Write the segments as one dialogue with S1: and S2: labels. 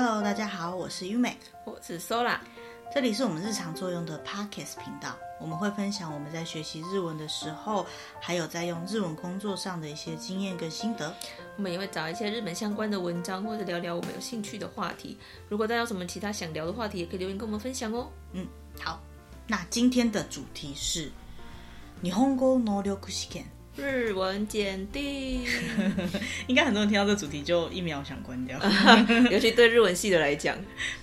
S1: Hello，大家好，我是优美，
S2: 我是 Sola，
S1: 这里是我们日常作用的 Podcast 频道，我们会分享我们在学习日文的时候，还有在用日文工作上的一些经验跟心得。
S2: 我们也会找一些日本相关的文章，或者聊聊我们有兴趣的话题。如果大家有什么其他想聊的话题，也可以留言跟我们分享哦。
S1: 嗯，好，那今天的主题是日本語能力試験。
S2: 日文检定，
S1: 应该很多人听到这个主题就一秒想关掉，
S2: 尤其对日文系的来讲，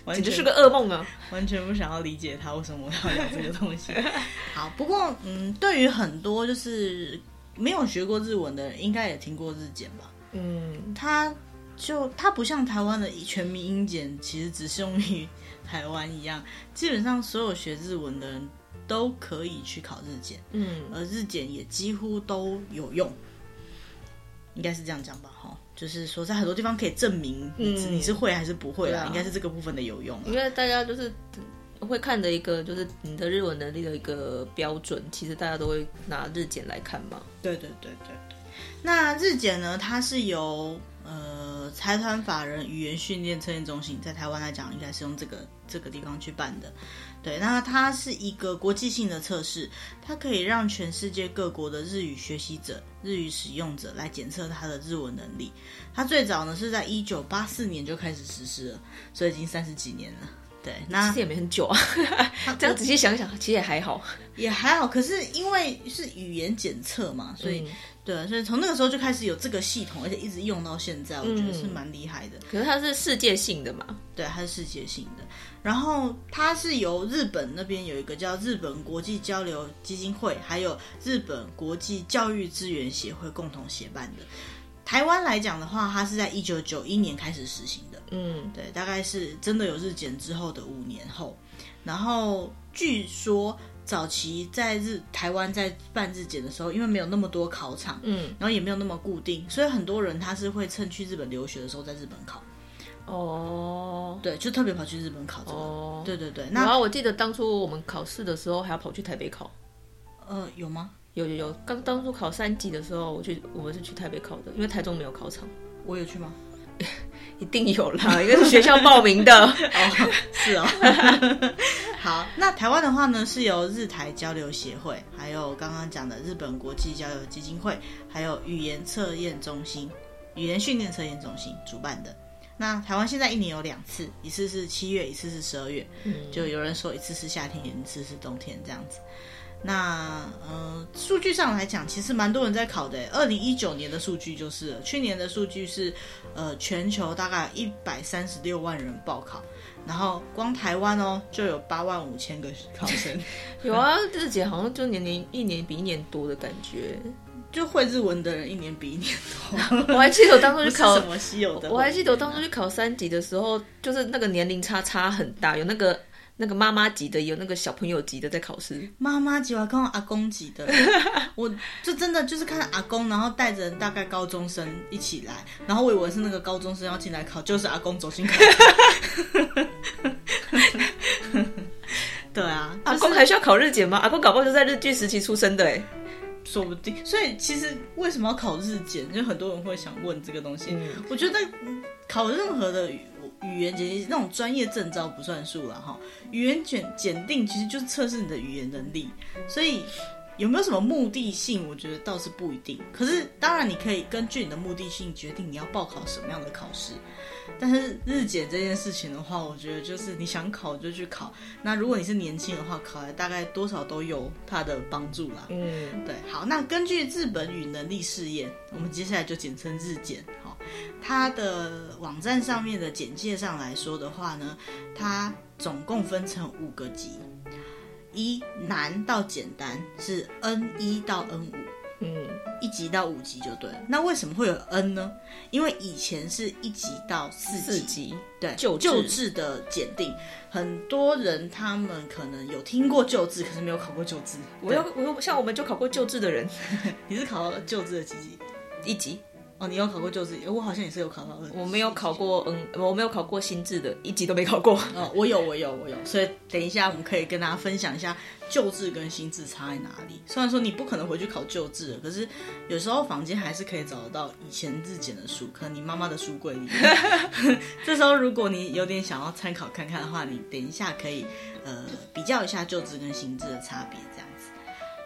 S2: 简直是个噩梦啊！
S1: 完全不想要理解他为什么我要聊这个东西。好，不过嗯，对于很多就是没有学过日文的人，应该也听过日检吧？嗯，它就它不像台湾的全民英检，其实只适用于台湾一样，基本上所有学日文的人。都可以去考日检，嗯，而日检也几乎都有用，应该是这样讲吧，哈，就是说在很多地方可以证明你，嗯、你是会还是不会啦，啊，应该是这个部分的有用。
S2: 因为大家就是会看的一个，就是你的日文能力的一个标准，其实大家都会拿日检来看嘛。
S1: 对对对对对。那日检呢，它是由呃财团法人语言训练测验中心，在台湾来讲，应该是用这个这个地方去办的。对，那它是一个国际性的测试，它可以让全世界各国的日语学习者、日语使用者来检测他的日文能力。它最早呢是在一九八四年就开始实施了，所以已经三十几年了。对，那
S2: 其实也没很久啊。这样仔细想想，其实也还好，
S1: 也还好。可是因为是语言检测嘛，所以。嗯对，所以从那个时候就开始有这个系统，而且一直用到现在，我觉得是蛮厉害的。
S2: 可是它是世界性的嘛？
S1: 对，它是世界性的。然后它是由日本那边有一个叫日本国际交流基金会，还有日本国际教育资源协会共同协办的。台湾来讲的话，它是在一九九一年开始实行的。嗯，对，大概是真的有日检之后的五年后。然后据说。早期在日台湾在办日检的时候，因为没有那么多考场，嗯，然后也没有那么固定，所以很多人他是会趁去日本留学的时候在日本考。哦，对，就特别跑去日本考这个。哦，对对对。那然后
S2: 我记得当初我们考试的时候还要跑去台北考。
S1: 呃，有吗？
S2: 有有有。刚当初考三级的时候，我去我们是去台北考的，因为台中没有考场。
S1: 我有去吗？
S2: 一定有啦，因为是学校报名的
S1: 哦。是哦。好，那台湾的话呢，是由日台交流协会，还有刚刚讲的日本国际交流基金会，还有语言测验中心、语言训练测验中心主办的。那台湾现在一年有两次，一次是七月，一次是十二月。嗯，就有人说一次是夏天，一次是冬天这样子。那呃，数据上来讲，其实蛮多人在考的。二零一九年的数据就是了，去年的数据是，呃，全球大概一百三十六万人报考，然后光台湾哦就有八万五千个考生。
S2: 有啊，日姐好像就年年一年比一年多的感觉，
S1: 就会日文的人一年比一年多。
S2: 我还记得我当初去考
S1: 什么稀有的，
S2: 我还记得我当初去考三级的时候，就是那个年龄差差很大，有那个。那个妈妈级的，有那个小朋友级的在考试。
S1: 妈妈级我还看到阿公级的，我就真的就是看到阿公，然后带着大概高中生一起来，然后我以为是那个高中生要进来考，就是阿公走进考。对啊，
S2: 阿公还需要考日检吗？阿公搞不好就在日据时期出生的哎，
S1: 说不定。所以其实为什么要考日检？就很多人会想问这个东西。嗯、我觉得考任何的。语言检定那种专业证照不算数了哈，语言检检定其实就是测试你的语言能力，所以有没有什么目的性，我觉得倒是不一定。可是当然你可以根据你的目的性决定你要报考什么样的考试。但是日检这件事情的话，我觉得就是你想考就去考。那如果你是年轻的话，考来大概多少都有它的帮助啦。嗯，对。好，那根据日本语能力试验，我们接下来就简称日检。好，它的网站上面的简介上来说的话呢，它总共分成五个级，一难到简单是 N 一到 N 五。嗯，一级到五级就对了。那为什么会有 N 呢？因为以前是一级到四级，四级对旧旧制的检定，很多人他们可能有听过旧制，可是没有考过旧制。
S2: 我又，我又，像我们就考过旧制的人。
S1: 你是考了旧制的几级？
S2: 一级。
S1: 哦，你有考过旧字？我好像也是有考到。
S2: 我没有考过，嗯，我没有考过新字的，一级都没考过。
S1: 哦，我有，我有，我有。所以等一下我们可以跟大家分享一下旧制跟新字差在哪里。虽然说你不可能回去考旧字，可是有时候房间还是可以找得到以前日检的书，可能你妈妈的书柜里面。这时候如果你有点想要参考看看的话，你等一下可以呃比较一下旧制跟新字的差别，这样。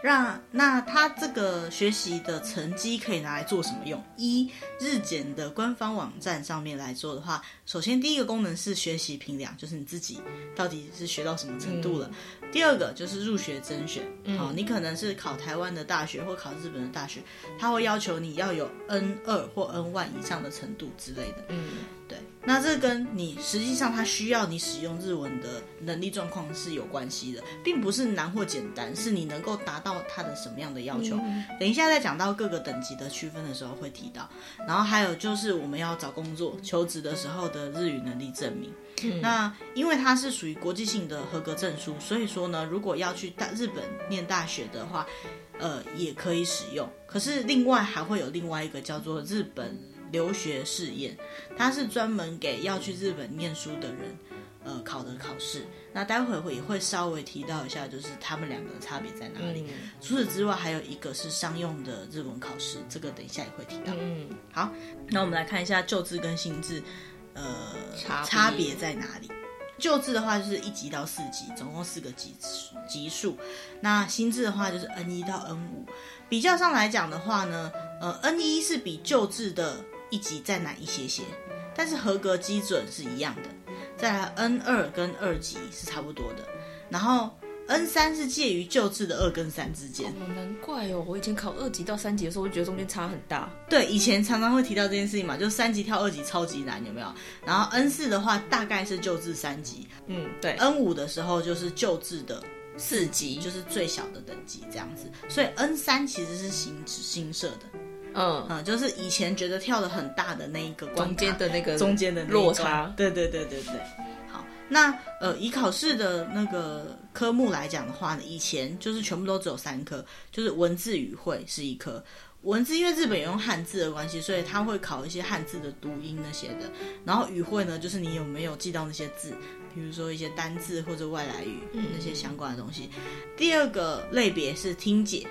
S1: 让那他这个学习的成绩可以拿来做什么用？一日检的官方网站上面来做的话，首先第一个功能是学习评量，就是你自己到底是学到什么程度了。嗯、第二个就是入学甄选，好、嗯，你可能是考台湾的大学或考日本的大学，他会要求你要有 N 二或 N 万以上的程度之类的。嗯，对。那这跟你实际上他需要你使用日文的能力状况是有关系的，并不是难或简单，是你能够达到他的什么样的要求。嗯、等一下再讲到各个等级的区分的时候会提到。然后还有就是我们要找工作求职的时候的日语能力证明。嗯、那因为它是属于国际性的合格证书，所以说呢，如果要去大日本念大学的话，呃，也可以使用。可是另外还会有另外一个叫做日本。留学试验，它是专门给要去日本念书的人，呃，考的考试。那待会会也会稍微提到一下，就是他们两个的差别在哪里。嗯、除此之外，还有一个是商用的日文考试，这个等一下也会提到。嗯，好，那我们来看一下旧字跟新字，呃，差差别在哪里？旧字的话就是一级到四级，总共四个级级数。那新字的话就是 N 一到 N 五。比较上来讲的话呢，呃，N 一是比旧字的。一级再难一些些，但是合格基准是一样的。再来 N 二跟二级是差不多的，然后 N 三是介于旧制的二跟三之间。
S2: 哦，难怪哦，我以前考二级到三级的时候，我就觉得中间差很大。
S1: 对，以前常常会提到这件事情嘛，就是三级跳二级超级难，有没有？然后 N 四的话大概是旧制三级，
S2: 嗯，对。
S1: N 五的时候就是旧制的四级，就是最小的等级这样子。所以 N 三其实是新新设的。嗯嗯，就是以前觉得跳的很大的那一个关，
S2: 中间的那个
S1: 中间的
S2: 落差，
S1: 对对对对对。好，那呃，以考试的那个科目来讲的话呢，以前就是全部都只有三科，就是文字语汇是一科。文字因为日本也用汉字的关系，所以他会考一些汉字的读音那些的。然后语汇呢，就是你有没有记到那些字，比如说一些单字或者外来语、嗯、那些相关的东西。第二个类别是听解。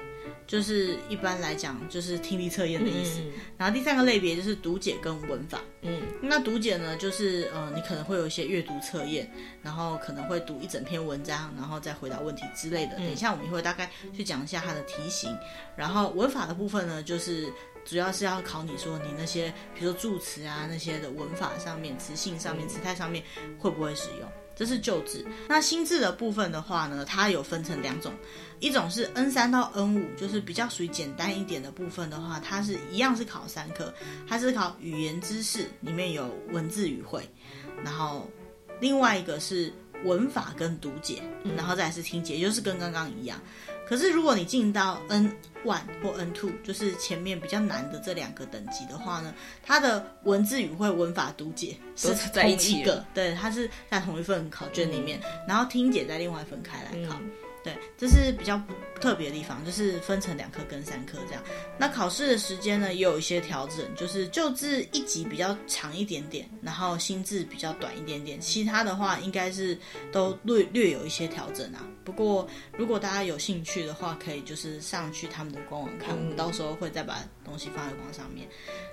S1: 就是一般来讲，就是听力测验的意思。嗯、然后第三个类别就是读解跟文法。嗯，那读解呢，就是呃，你可能会有一些阅读测验，然后可能会读一整篇文章，然后再回答问题之类的。等一下我们会大概去讲一下它的题型。然后文法的部分呢，就是主要是要考你说你那些，比如说助词啊那些的文法上面、词性上面、词态上面会不会使用。这是旧字，那新字的部分的话呢，它有分成两种，一种是 N 三到 N 五，就是比较属于简单一点的部分的话，它是一样是考三科，它是考语言知识，里面有文字语汇，然后另外一个是文法跟读解，然后再来是听解，也就是跟刚刚一样。可是如果你进到 N one 或 N two，就是前面比较难的这两个等级的话呢，它的文字语汇、文法、读解是在一起的，对，它是在同一份考卷里面，嗯、然后听解在另外分开来考。嗯对，这是比较特别的地方，就是分成两科跟三科这样。那考试的时间呢，也有一些调整，就是旧制一级比较长一点点，然后新制比较短一点点。其他的话，应该是都略略有一些调整啊。不过，如果大家有兴趣的话，可以就是上去他们的官网看，我们到时候会再把东西放在网上面。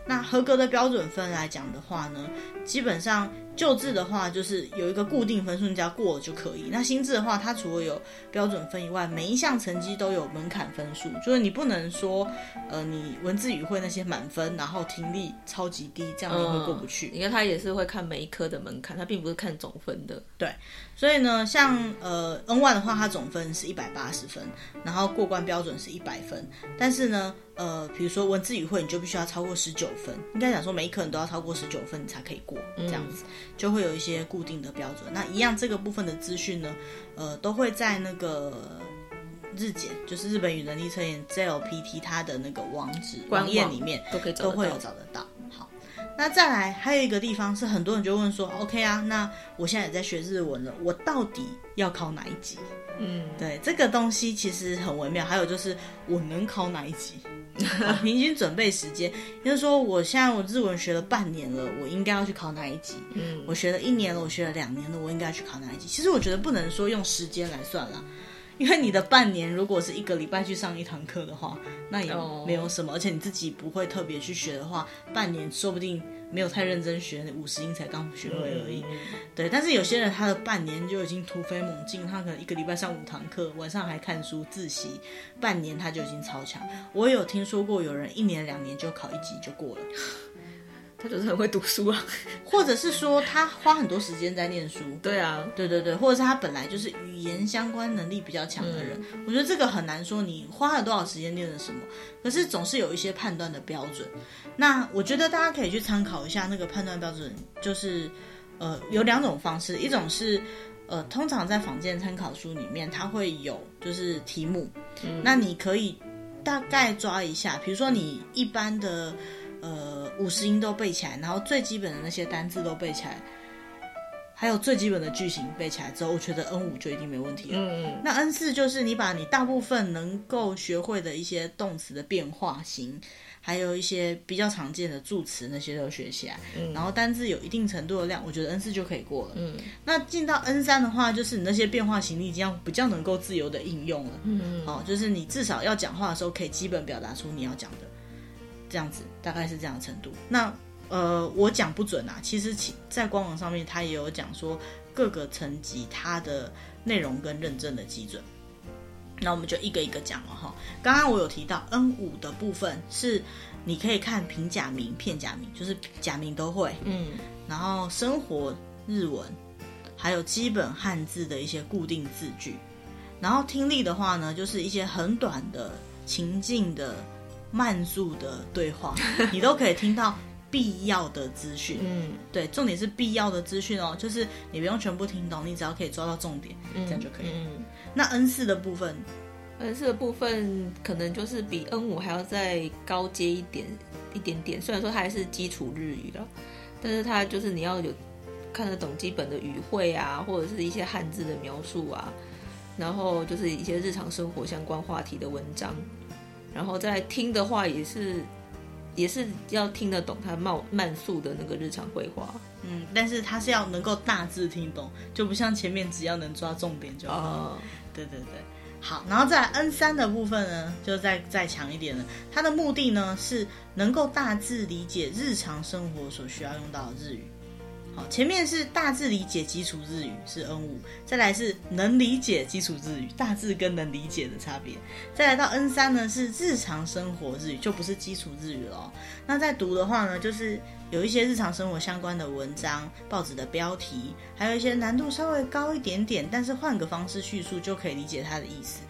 S1: 那合格的标准分来讲的话呢，基本上旧制的话就是有一个固定分数，你只要过了就可以。那新制的话，它除了有标准分以外，每一项成绩都有门槛分数，就是你不能说，呃，你文字语会那些满分，然后听力超级低，这样你会过不去。
S2: 因为他也是会看每一科的门槛，他并不是看总分的。
S1: 对，所以呢，像呃 N one 的话，它总分是一百八十分，然后过关标准是一百分，但是呢。呃，比如说文字语会，你就必须要超过十九分。应该讲说，每一科你都要超过十九分，你才可以过。这样子就会有一些固定的标准。那一样，这个部分的资讯呢，呃，都会在那个日检，就是日本语能力测验 JLPT 它的那个网址网页里面
S2: 都可以
S1: 都会有找得到。好，那再来还有一个地方是很多人就问说，OK 啊，那我现在也在学日文了，我到底要考哪一级？嗯，对，这个东西其实很微妙。还有就是我能考哪一级？平均准备时间，也就是说，我现在我日文学了半年了，我应该要去考哪一级？嗯，我学了一年了，我学了两年了，我应该要去考哪一级？其实我觉得不能说用时间来算了。因为你的半年如果是一个礼拜去上一堂课的话，那也没有什么，而且你自己不会特别去学的话，半年说不定没有太认真学，五十音才刚学会而已。对，但是有些人他的半年就已经突飞猛进，他可能一个礼拜上五堂课，晚上还看书自习，半年他就已经超强。我有听说过有人一年两年就考一级就过了。
S2: 他就是很会读书啊，
S1: 或者是说他花很多时间在念书。
S2: 对啊，
S1: 对对对，或者是他本来就是语言相关能力比较强的人。嗯，我觉得这个很难说你花了多少时间念了什么，可是总是有一些判断的标准。那我觉得大家可以去参考一下那个判断标准，就是呃有两种方式，一种是呃通常在坊间参考书里面它会有就是题目，嗯，那你可以大概抓一下，比如说你一般的。呃，五十音都背起来，然后最基本的那些单字都背起来，还有最基本的句型背起来之后，我觉得 N 五就一定没问题了。嗯，那 N 四就是你把你大部分能够学会的一些动词的变化型，还有一些比较常见的助词那些都学起来，嗯，然后单字有一定程度的量，我觉得 N 四就可以过了。嗯，那进到 N 三的话，就是你那些变化型你已经要比较能够自由的应用了。嗯，好，就是你至少要讲话的时候可以基本表达出你要讲的。这样子大概是这样的程度。那呃，我讲不准啊。其实其在官网上面，它也有讲说各个层级它的内容跟认证的基准。那我们就一个一个讲了哈。刚刚我有提到 N 五的部分是你可以看平假名、片假名，就是假名都会。嗯。然后生活日文，还有基本汉字的一些固定字句。然后听力的话呢，就是一些很短的情境的。慢速的对话，你都可以听到必要的资讯。嗯，对，重点是必要的资讯哦，就是你不用全部听懂，你只要可以抓到重点，嗯、这样就可以。嗯，那 N 四的部分
S2: ，N 四的部分可能就是比 N 五还要再高阶一点一点点。虽然说它还是基础日语了，但是它就是你要有看得懂基本的语汇啊，或者是一些汉字的描述啊，然后就是一些日常生活相关话题的文章。然后再听的话，也是，也是要听得懂他慢慢速的那个日常会话。
S1: 嗯，但是他是要能够大致听懂，就不像前面只要能抓重点就好。哦，对对对，好，然后在 N 三的部分呢，就再再强一点了。它的目的呢，是能够大致理解日常生活所需要用到的日语。好，前面是大致理解基础日语是 N 五，再来是能理解基础日语，大致跟能理解的差别，再来到 N 三呢是日常生活日语，就不是基础日语了。那在读的话呢，就是有一些日常生活相关的文章、报纸的标题，还有一些难度稍微高一点点，但是换个方式叙述就可以理解它的意思。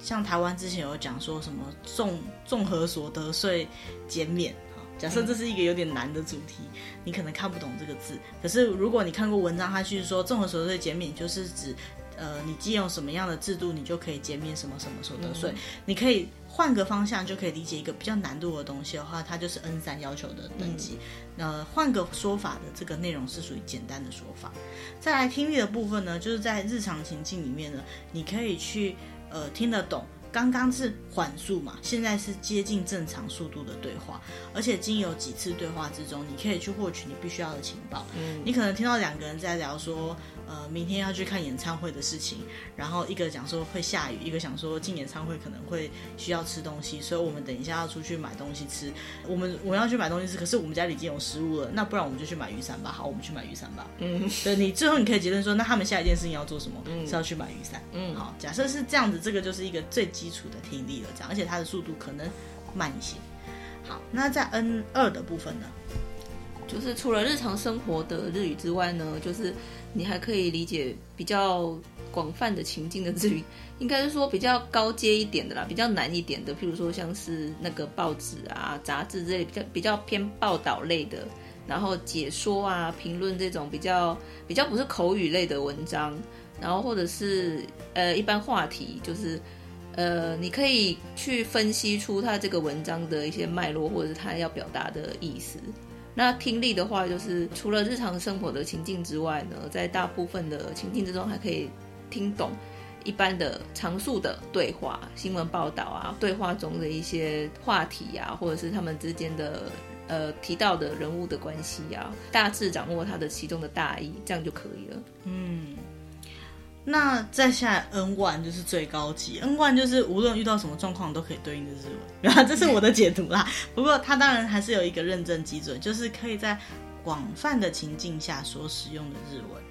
S1: 像台湾之前有讲说什么综综合所得税减免。假设这是一个有点难的主题，你可能看不懂这个字。可是如果你看过文章，它去说综合所得税减免，就是指，呃，你既有什么样的制度，你就可以减免什么什么所得税。你可以换个方向，就可以理解一个比较难度的东西的话，它就是 N 三要求的等级。呃，换个说法的这个内容是属于简单的说法。再来听力的部分呢，就是在日常情境里面呢，你可以去呃听得懂。刚刚是缓速嘛，现在是接近正常速度的对话，而且经由几次对话之中，你可以去获取你必须要的情报。嗯，你可能听到两个人在聊说，呃，明天要去看演唱会的事情，然后一个讲说会下雨，一个想说进演唱会可能会需要吃东西，所以我们等一下要出去买东西吃。我们我们要去买东西吃，可是我们家里已经有食物了，那不然我们就去买雨伞吧。好，我们去买雨伞吧。嗯，对，你最后你可以结论说，那他们下一件事情要做什么？嗯，是要去买雨伞。嗯，好，假设是这样子，这个就是一个最。基础的听力了，这样，而且它的速度可能慢一些。好，那在 N 二的部分呢，
S2: 就是除了日常生活的日语之外呢，就是你还可以理解比较广泛的情境的日语，应该是说比较高阶一点的啦，比较难一点的，譬如说像是那个报纸啊、杂志这类比较比较偏报道类的，然后解说啊、评论这种比较比较不是口语类的文章，然后或者是呃一般话题就是。呃，你可以去分析出他这个文章的一些脉络，或者是他要表达的意思。那听力的话，就是除了日常生活的情境之外呢，在大部分的情境之中，还可以听懂一般的常数的对话、新闻报道啊，对话中的一些话题啊，或者是他们之间的呃提到的人物的关系啊，大致掌握它的其中的大意，这样就可以了。
S1: 嗯。那再下来 N one 就是最高级，N one 就是无论遇到什么状况都可以对应的日文，然后这是我的解读啦。不过它当然还是有一个认证基准，就是可以在广泛的情境下所使用的日文。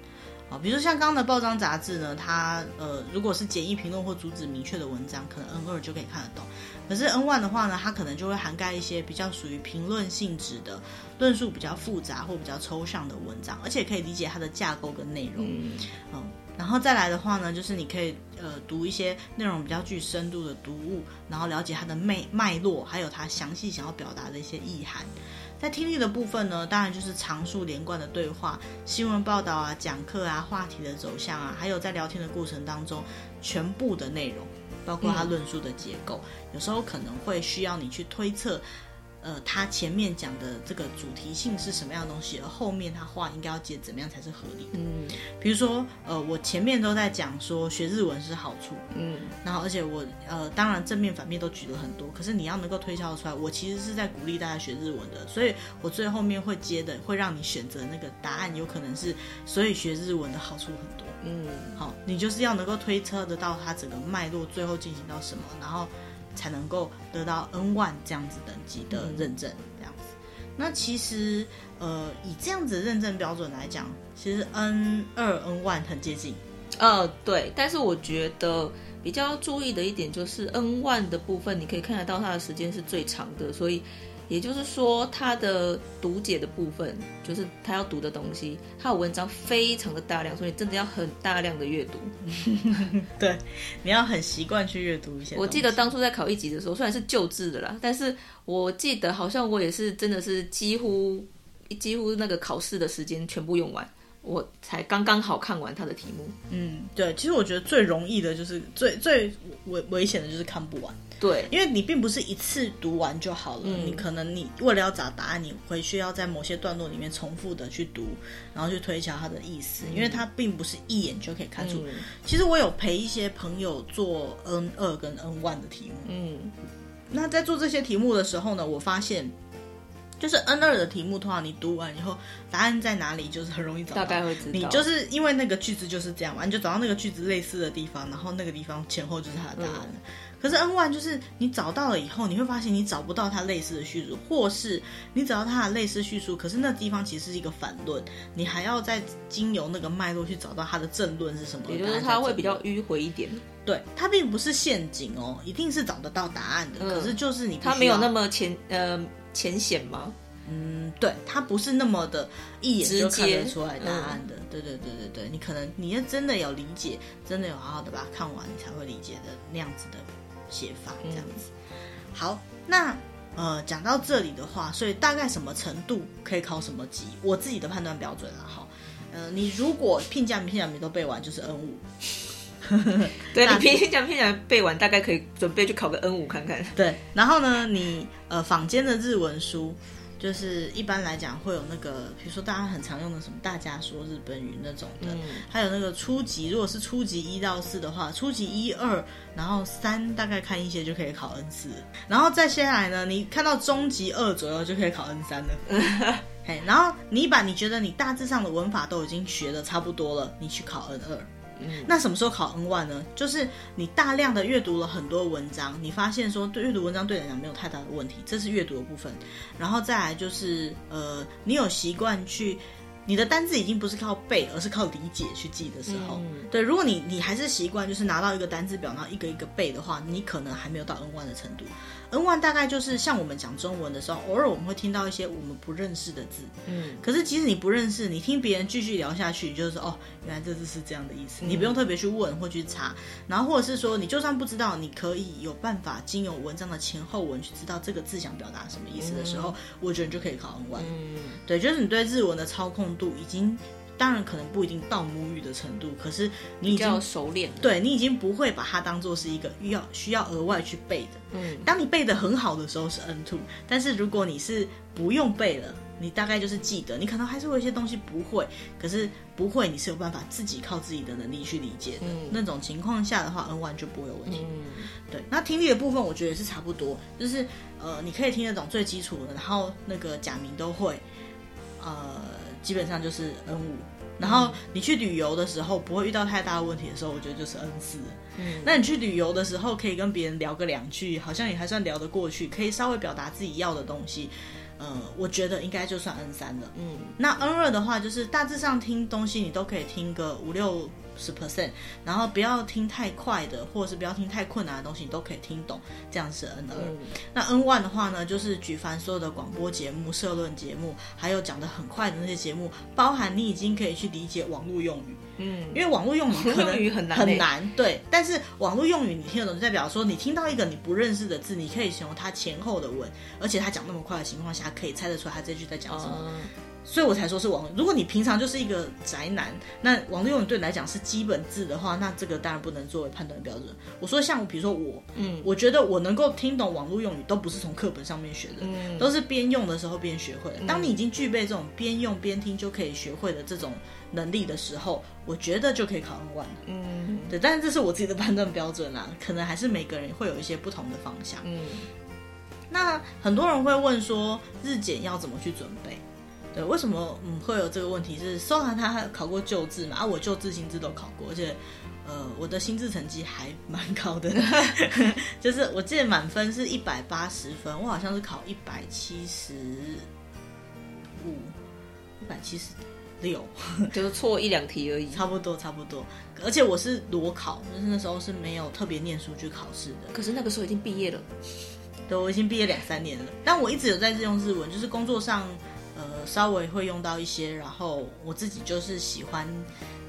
S1: 啊，比如像刚刚的报章杂志呢，它呃如果是简易评论或主旨明确的文章，可能 N 二就可以看得懂。可是 N one 的话呢，它可能就会涵盖一些比较属于评论性质的、论述比较复杂或比较抽象的文章，而且可以理解它的架构跟内容。嗯。嗯然后再来的话呢，就是你可以呃读一些内容比较具深度的读物，然后了解它的脉脉络，还有它详细想要表达的一些意涵。在听力的部分呢，当然就是常数连贯的对话、新闻报道啊、讲课啊、话题的走向啊，还有在聊天的过程当中全部的内容，包括它论述的结构，有时候可能会需要你去推测。呃，他前面讲的这个主题性是什么样的东西，而后面他话应该要接怎么样才是合理的？嗯，比如说，呃，我前面都在讲说学日文是好处，嗯，然后而且我呃，当然正面反面都举了很多，可是你要能够推敲出来，我其实是在鼓励大家学日文的，所以我最后面会接的会让你选择那个答案，有可能是所以学日文的好处很多，嗯，好，你就是要能够推测得到它整个脉络最后进行到什么，然后。才能够得到 N one 这样子等级的认证，这样子。那其实，呃，以这样子认证标准来讲，其实 N 二、N one 很接近。
S2: 呃，对。但是我觉得比较注意的一点就是 N one 的部分，你可以看得到它的时间是最长的，所以。也就是说，他的读解的部分，就是他要读的东西，他的文章非常的大量，所以真的要很大量的阅读。
S1: 对，你要很习惯去阅读一些。
S2: 我记得当初在考一级的时候，虽然是旧制的啦，但是我记得好像我也是真的是几乎几乎那个考试的时间全部用完。我才刚刚好看完他的题目。嗯，
S1: 对，其实我觉得最容易的就是最最危危险的就是看不完。
S2: 对，
S1: 因为你并不是一次读完就好了，嗯、你可能你为了要找答案，你回去要在某些段落里面重复的去读，然后去推敲它的意思，嗯、因为它并不是一眼就可以看出。嗯、其实我有陪一些朋友做 N 二跟 N one 的题目，嗯，那在做这些题目的时候呢，我发现。就是 N 二的题目，通常你读完以后，答案在哪里，就是很容易找到。
S2: 大概会知道。
S1: 你就是因为那个句子就是这样嘛，你就找到那个句子类似的地方，然后那个地方前后就是它的答案。嗯、可是 N one 就是你找到了以后，你会发现你找不到它类似的叙述，或是你找到它的类似叙述，可是那地方其实是一个反论，你还要再经由那个脉络去找到它的正论是什么。
S2: 也就是它会比较迂回一点。
S1: 对，它并不是陷阱哦，一定是找得到答案的。嗯、可是就是你
S2: 它没有那么浅呃。浅显吗？
S1: 嗯，对，它不是那么的一眼就看得出来答案的。嗯、对对对对对，你可能你要真的有理解，真的有好好的把它看完，你才会理解的那样子的写法，这样子。嗯、好，那呃，讲到这里的话，所以大概什么程度可以考什么级？我自己的判断标准了哈。呃，你如果聘假名聘假名都背完，就是 N 五。
S2: 对，你平时讲平讲背完，大概可以准备去考个 N 五看看。
S1: 对，然后呢，你呃坊间的日文书，就是一般来讲会有那个，比如说大家很常用的什么大家说日本语那种的，嗯、还有那个初级，如果是初级一到四的话，初级一二，然后三大概看一些就可以考 N 四，然后再接下来呢，你看到中级二左右就可以考 N 三了。嘿，然后你把你觉得你大致上的文法都已经学的差不多了，你去考 N 二。那什么时候考 N one 呢？就是你大量的阅读了很多文章，你发现说对阅读文章对你来讲没有太大的问题，这是阅读的部分。然后再来就是呃，你有习惯去。你的单字已经不是靠背，而是靠理解去记的时候，嗯、对。如果你你还是习惯就是拿到一个单字表，然后一个一个背的话，你可能还没有到 N one 的程度。N one 大概就是像我们讲中文的时候，偶尔我们会听到一些我们不认识的字，嗯。可是即使你不认识，你听别人继续聊下去，就是说哦，原来这字是这样的意思，嗯、你不用特别去问或去查。然后或者是说，你就算不知道，你可以有办法经由文章的前后文去知道这个字想表达什么意思的时候，嗯、我觉得你就可以考 N1。嗯，对，就是你对日文的操控度已经，当然可能不一定到母语的程度，可是你已经
S2: 熟练，
S1: 对，你已经不会把它当做是一个要需要额外去背的。嗯，当你背的很好的时候是 N two，但是如果你是不用背了，你大概就是记得，你可能还是会有一些东西不会，可是不会你是有办法自己靠自己的能力去理解的。嗯、那种情况下的话，N one 就不会有问题。嗯、对，那听力的部分我觉得也是差不多，就是呃，你可以听得懂最基础的，然后那个假名都会，呃，基本上就是 N 五。然后你去旅游的时候不会遇到太大的问题的时候，我觉得就是 N 四。嗯，那你去旅游的时候可以跟别人聊个两句，好像也还算聊得过去，可以稍微表达自己要的东西。呃，我觉得应该就算 N 三了。嗯，那 N 二的话就是大致上听东西你都可以听个五六。十 percent，然后不要听太快的，或者是不要听太困难的东西，你都可以听懂，这样是 N 二。嗯、那 N one 的话呢，就是举凡所有的广播节目、社论节目，还有讲的很快的那些节目，包含你已经可以去理解网络用语。嗯，因为网络用语可能很难，很难。对，但是网络用语你听得懂，就代表说你听到一个你不认识的字，你可以形容它前后的文，而且他讲那么快的情况下，可以猜得出来他这句在讲什么。嗯所以我才说是网络。如果你平常就是一个宅男，那网络用语对你来讲是基本字的话，那这个当然不能作为判断标准。我说像比如说我，嗯，我觉得我能够听懂网络用语，都不是从课本上面学的，嗯，都是边用的时候边学会的。当你已经具备这种边用边听就可以学会的这种能力的时候，我觉得就可以考 N 万了。嗯，对，但是这是我自己的判断标准啦，可能还是每个人会有一些不同的方向。嗯，那很多人会问说，日检要怎么去准备？对，为什么嗯会有这个问题？是收涵他还考过旧制嘛？啊，我旧制、新制都考过，而且呃，我的新制成绩还蛮高的，就是我记得满分是一百八十分，我好像是考一百七十五、一百七十六，
S2: 就是错一两题而已，
S1: 差不多差不多。而且我是裸考，就是那时候是没有特别念书去考试的。
S2: 可是那个时候已经毕业了，
S1: 对，我已经毕业两三年了，但我一直有在用日文，就是工作上。呃，稍微会用到一些，然后我自己就是喜欢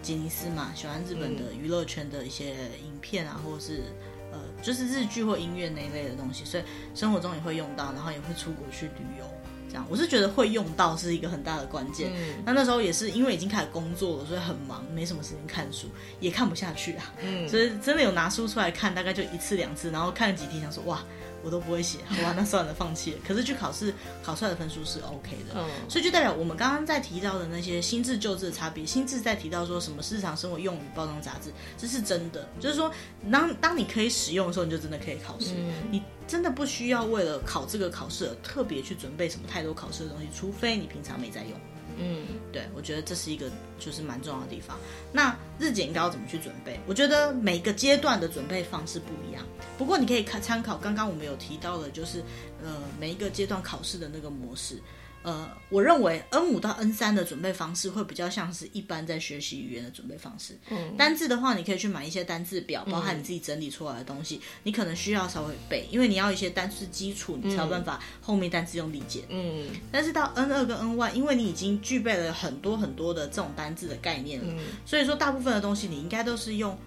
S1: 吉尼斯嘛，喜欢日本的娱乐圈的一些影片啊，或者是呃，就是日剧或音乐那一类的东西，所以生活中也会用到，然后也会出国去旅游，这样我是觉得会用到是一个很大的关键。嗯，那那时候也是因为已经开始工作了，所以很忙，没什么时间看书，也看不下去啊。嗯，所以真的有拿书出来看，大概就一次两次，然后看了几题，想说哇。我都不会写，好吧，那算了，放弃了。可是去考试考出来的分数是 OK 的，嗯，所以就代表我们刚刚在提到的那些新制旧制的差别。新制在提到说什么日常生活用语包装杂志，这是真的，就是说当当你可以使用的时候，你就真的可以考试。嗯，你真的不需要为了考这个考试而特别去准备什么太多考试的东西，除非你平常没在用。嗯，对，我觉得这是一个就是蛮重要的地方。那日检应该要怎么去准备？我觉得每个阶段的准备方式不一样。不过你可以看参考刚刚我们有提到的，就是呃每一个阶段考试的那个模式。呃，我认为 N 五到 N 三的准备方式会比较像是一般在学习语言的准备方式。嗯，单字的话，你可以去买一些单字表，包含你自己整理出来的东西。嗯、你可能需要稍微背，因为你要一些单字基础，你才有办法后面单字用理解。嗯，但是到 N 二跟 N one，因为你已经具备了很多很多的这种单字的概念了，嗯、所以说大部分的东西你应该都是用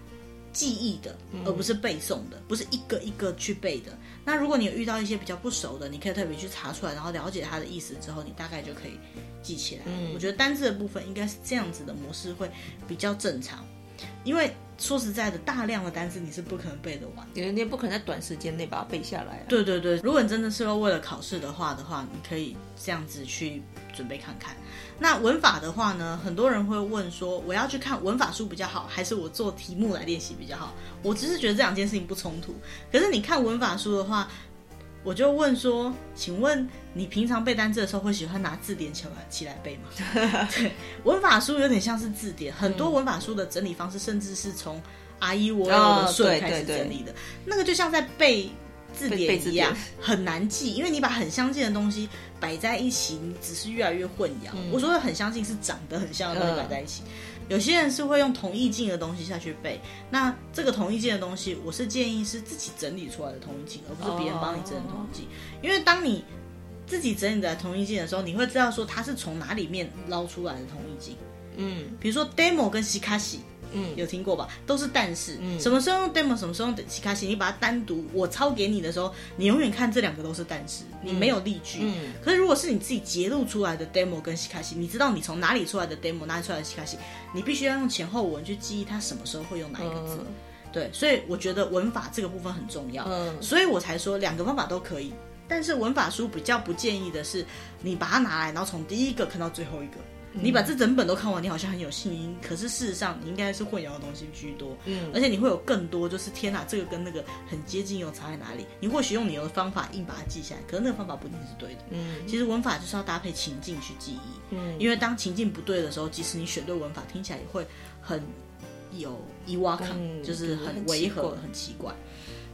S1: 记忆的，而不是背诵的，不是一个一个去背的。那如果你有遇到一些比较不熟的，你可以特别去查出来，然后了解它的意思之后，你大概就可以记起来。嗯，我觉得单字的部分应该是这样子的模式会比较正常，因为说实在的，大量的单字你是不可能背得完，
S2: 因为你也不可能在短时间内把它背下来啊。
S1: 对对对，如果你真的是要为了考试的话的话，你可以这样子去准备看看。那文法的话呢，很多人会问说，我要去看文法书比较好，还是我做题目来练习比较好？我只是觉得这两件事情不冲突。可是你看文法书的话，我就问说，请问你平常背单词的时候会喜欢拿字典起来起来背吗？对，文法书有点像是字典，很多文法书的整理方式甚至是从 E O L 的顺开始整理的，那个就像在背。字典一样很难记，因为你把很相近的东西摆在一起，你只是越来越混淆。嗯、我说的很相信是长得很像的东西摆在一起。嗯、有些人是会用同意境的东西下去背，那这个同意境的东西，我是建议是自己整理出来的同意境，而不是别人帮你整理同意境。哦、因为当你自己整理的同意境的时候，你会知道说它是从哪里面捞出来的同意境。嗯，比如说 demo 跟西卡西。嗯，有听过吧？都是但是，嗯，什么时候用 demo，什么时候用西卡西，你把它单独我抄给你的时候，你永远看这两个都是但是，你没有例句。嗯，可是如果是你自己截录出来的 demo 跟西卡西，你知道你从哪里出来的 demo，哪里出来的西卡西，你必须要用前后文去记忆它什么时候会用哪一个字。嗯，对，所以我觉得文法这个部分很重要。嗯，所以我才说两个方法都可以。但是文法书比较不建议的是，你把它拿来，然后从第一个看到最后一个。你把这整本都看完，你好像很有信心，可是事实上你应该是混淆的东西居多。嗯，而且你会有更多，就是天哪，这个跟那个很接近，又差在哪里？你或许用你的方法硬把它记下来，可是那个方法不一定是对的。嗯，其实文法就是要搭配情境去记忆。嗯，因为当情境不对的时候，即使你选对文法，听起来也会很有违和感，就是很违和、很奇怪。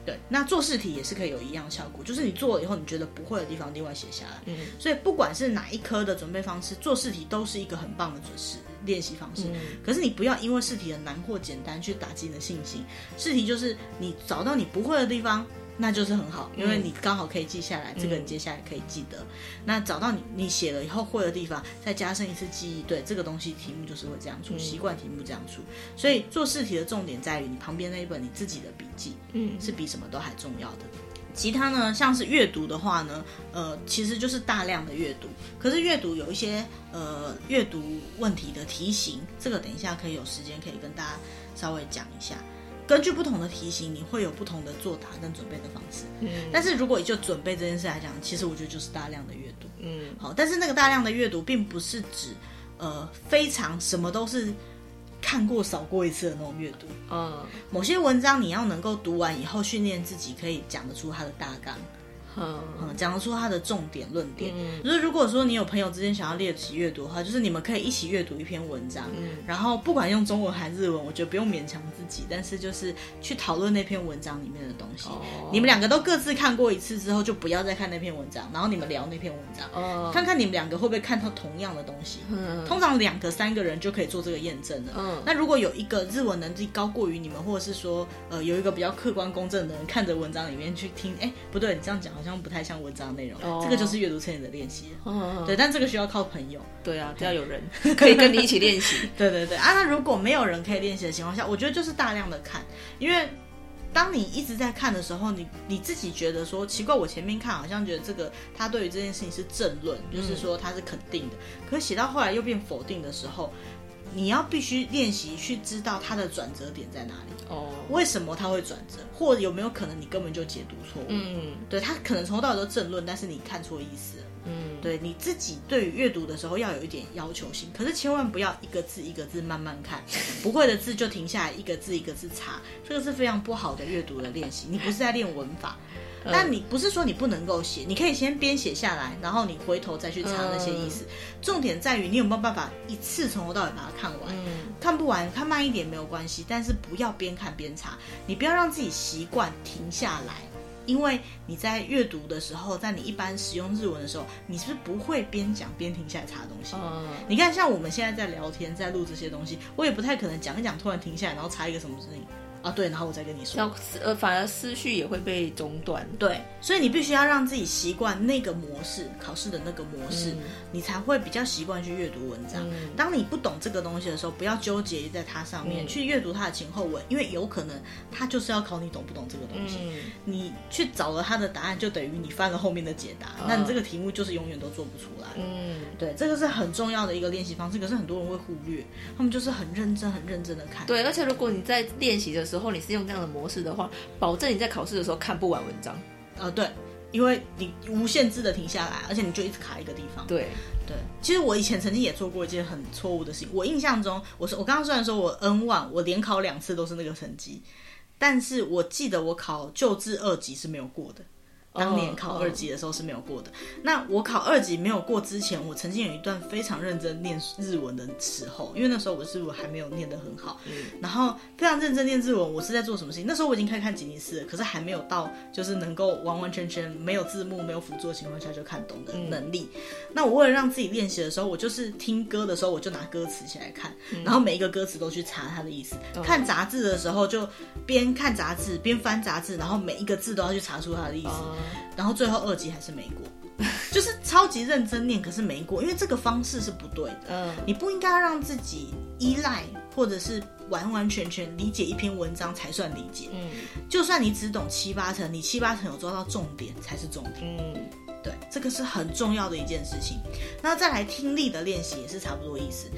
S1: 对，那做试题也是可以有一样效果，就是你做了以后，你觉得不会的地方，另外写下来。嗯，所以不管是哪一科的准备方式，做试题都是一个很棒的准试练习方式。嗯，可是你不要因为试题的难或简单去打击你的信心。试题就是你找到你不会的地方。那就是很好，因为你刚好可以记下来，嗯、这个你接下来可以记得。嗯、那找到你你写了以后会的地方，再加深一次记忆，对这个东西题目就是会这样出，习惯题目这样出。所以做试题的重点在于你旁边那一本你自己的笔记，嗯，是比什么都还重要的。其他呢，像是阅读的话呢，呃，其实就是大量的阅读。可是阅读有一些呃阅读问题的题型，这个等一下可以有时间可以跟大家稍微讲一下。根据不同的题型，你会有不同的作答跟准备的方式。嗯，但是如果你就准备这件事来讲，其实我觉得就是大量的阅读。嗯，好，但是那个大量的阅读，并不是指呃非常什么都是看过扫过一次的那种阅读。嗯，某些文章你要能够读完以后，训练自己可以讲得出它的大纲。嗯，讲得出他的重点论点。嗯，就是如果说你有朋友之间想要练习阅读的话，就是你们可以一起阅读一篇文章。嗯，然后不管用中文还是日文，我觉得不用勉强自己，但是就是去讨论那篇文章里面的东西。哦，你们两个都各自看过一次之后，就不要再看那篇文章，然后你们聊那篇文章。哦，看看你们两个会不会看到同样的东西。嗯，通常两个三个人就可以做这个验证了。嗯，那如果有一个日文能力高过于你们，或者是说呃有一个比较客观公正的人看着文章里面去听，哎，不对，你这样讲好像。不太像文章内容，oh. 这个就是阅读测验的练习。Oh. 对，但这个需要靠朋友。
S2: 对啊，要有人可以跟你一起练习。
S1: 对对对啊，那如果没有人可以练习的情况下，我觉得就是大量的看，因为当你一直在看的时候，你你自己觉得说奇怪，我前面看好像觉得这个他对于这件事情是正论，就是说他是肯定的，嗯、可是写到后来又变否定的时候。你要必须练习去知道它的转折点在哪里哦，为什么它会转折，或者有没有可能你根本就解读错误？嗯，对，它可能从头到尾都正论，但是你看错意思。嗯，对，你自己对于阅读的时候要有一点要求性，可是千万不要一个字一个字慢慢看，不会的字就停下来一个字一个字查，这个是非常不好的阅读的练习。你不是在练文法。但你不是说你不能够写，你可以先编写下来，然后你回头再去查那些意思。重点在于你有没有办法一次从头到尾把它看完。看不完，看慢一点没有关系，但是不要边看边查。你不要让自己习惯停下来，因为你在阅读的时候，在你一般使用日文的时候，你是不会边讲边停下来查东西。你看，像我们现在在聊天，在录这些东西，我也不太可能讲一讲，突然停下来，然后查一个什么事情。啊，对，然后我再跟你说，
S2: 呃，反而思绪也会被中断。
S1: 对，所以你必须要让自己习惯那个模式，考试的那个模式，嗯、你才会比较习惯去阅读文章。嗯、当你不懂这个东西的时候，不要纠结在它上面，嗯、去阅读它的前后文，因为有可能它就是要考你懂不懂这个东西。嗯、你去找了它的答案，就等于你翻了后面的解答，嗯、那你这个题目就是永远都做不出来。嗯，对，这个是很重要的一个练习方式，可是很多人会忽略，他们就是很认真、很认真的看。
S2: 对，而且如果你在练习的时候，你是用这样的模式的话，保证你在考试的时候看不完文章。
S1: 呃，对，因为你无限制的停下来，而且你就一直卡一个地方。
S2: 对
S1: 对，其实我以前曾经也做过一件很错误的事情。我印象中，我说我刚刚虽然说我 N 万我连考两次都是那个成绩，但是我记得我考旧制二级是没有过的。当年考二级的时候是没有过的。那我考二级没有过之前，我曾经有一段非常认真念日文的时候，因为那时候我日文还没有念得很好，然后非常认真念日文。我是在做什么事情？那时候我已经开始看吉尼斯了，可是还没有到就是能够完完全全没有字幕、没有辅助的情况下就看懂的能力。那我为了让自己练习的时候，我就是听歌的时候我就拿歌词起来看，然后每一个歌词都去查它的意思。看杂志的时候就边看杂志边翻杂志，然后每一个字都要去查出它的意思。然后最后二级还是没过，就是超级认真念，可是没过，因为这个方式是不对的。嗯，你不应该让自己依赖或者是完完全全理解一篇文章才算理解。嗯，就算你只懂七八成，你七八成有抓到重点才是重点。嗯，对，这个是很重要的一件事情。那再来听力的练习也是差不多意思。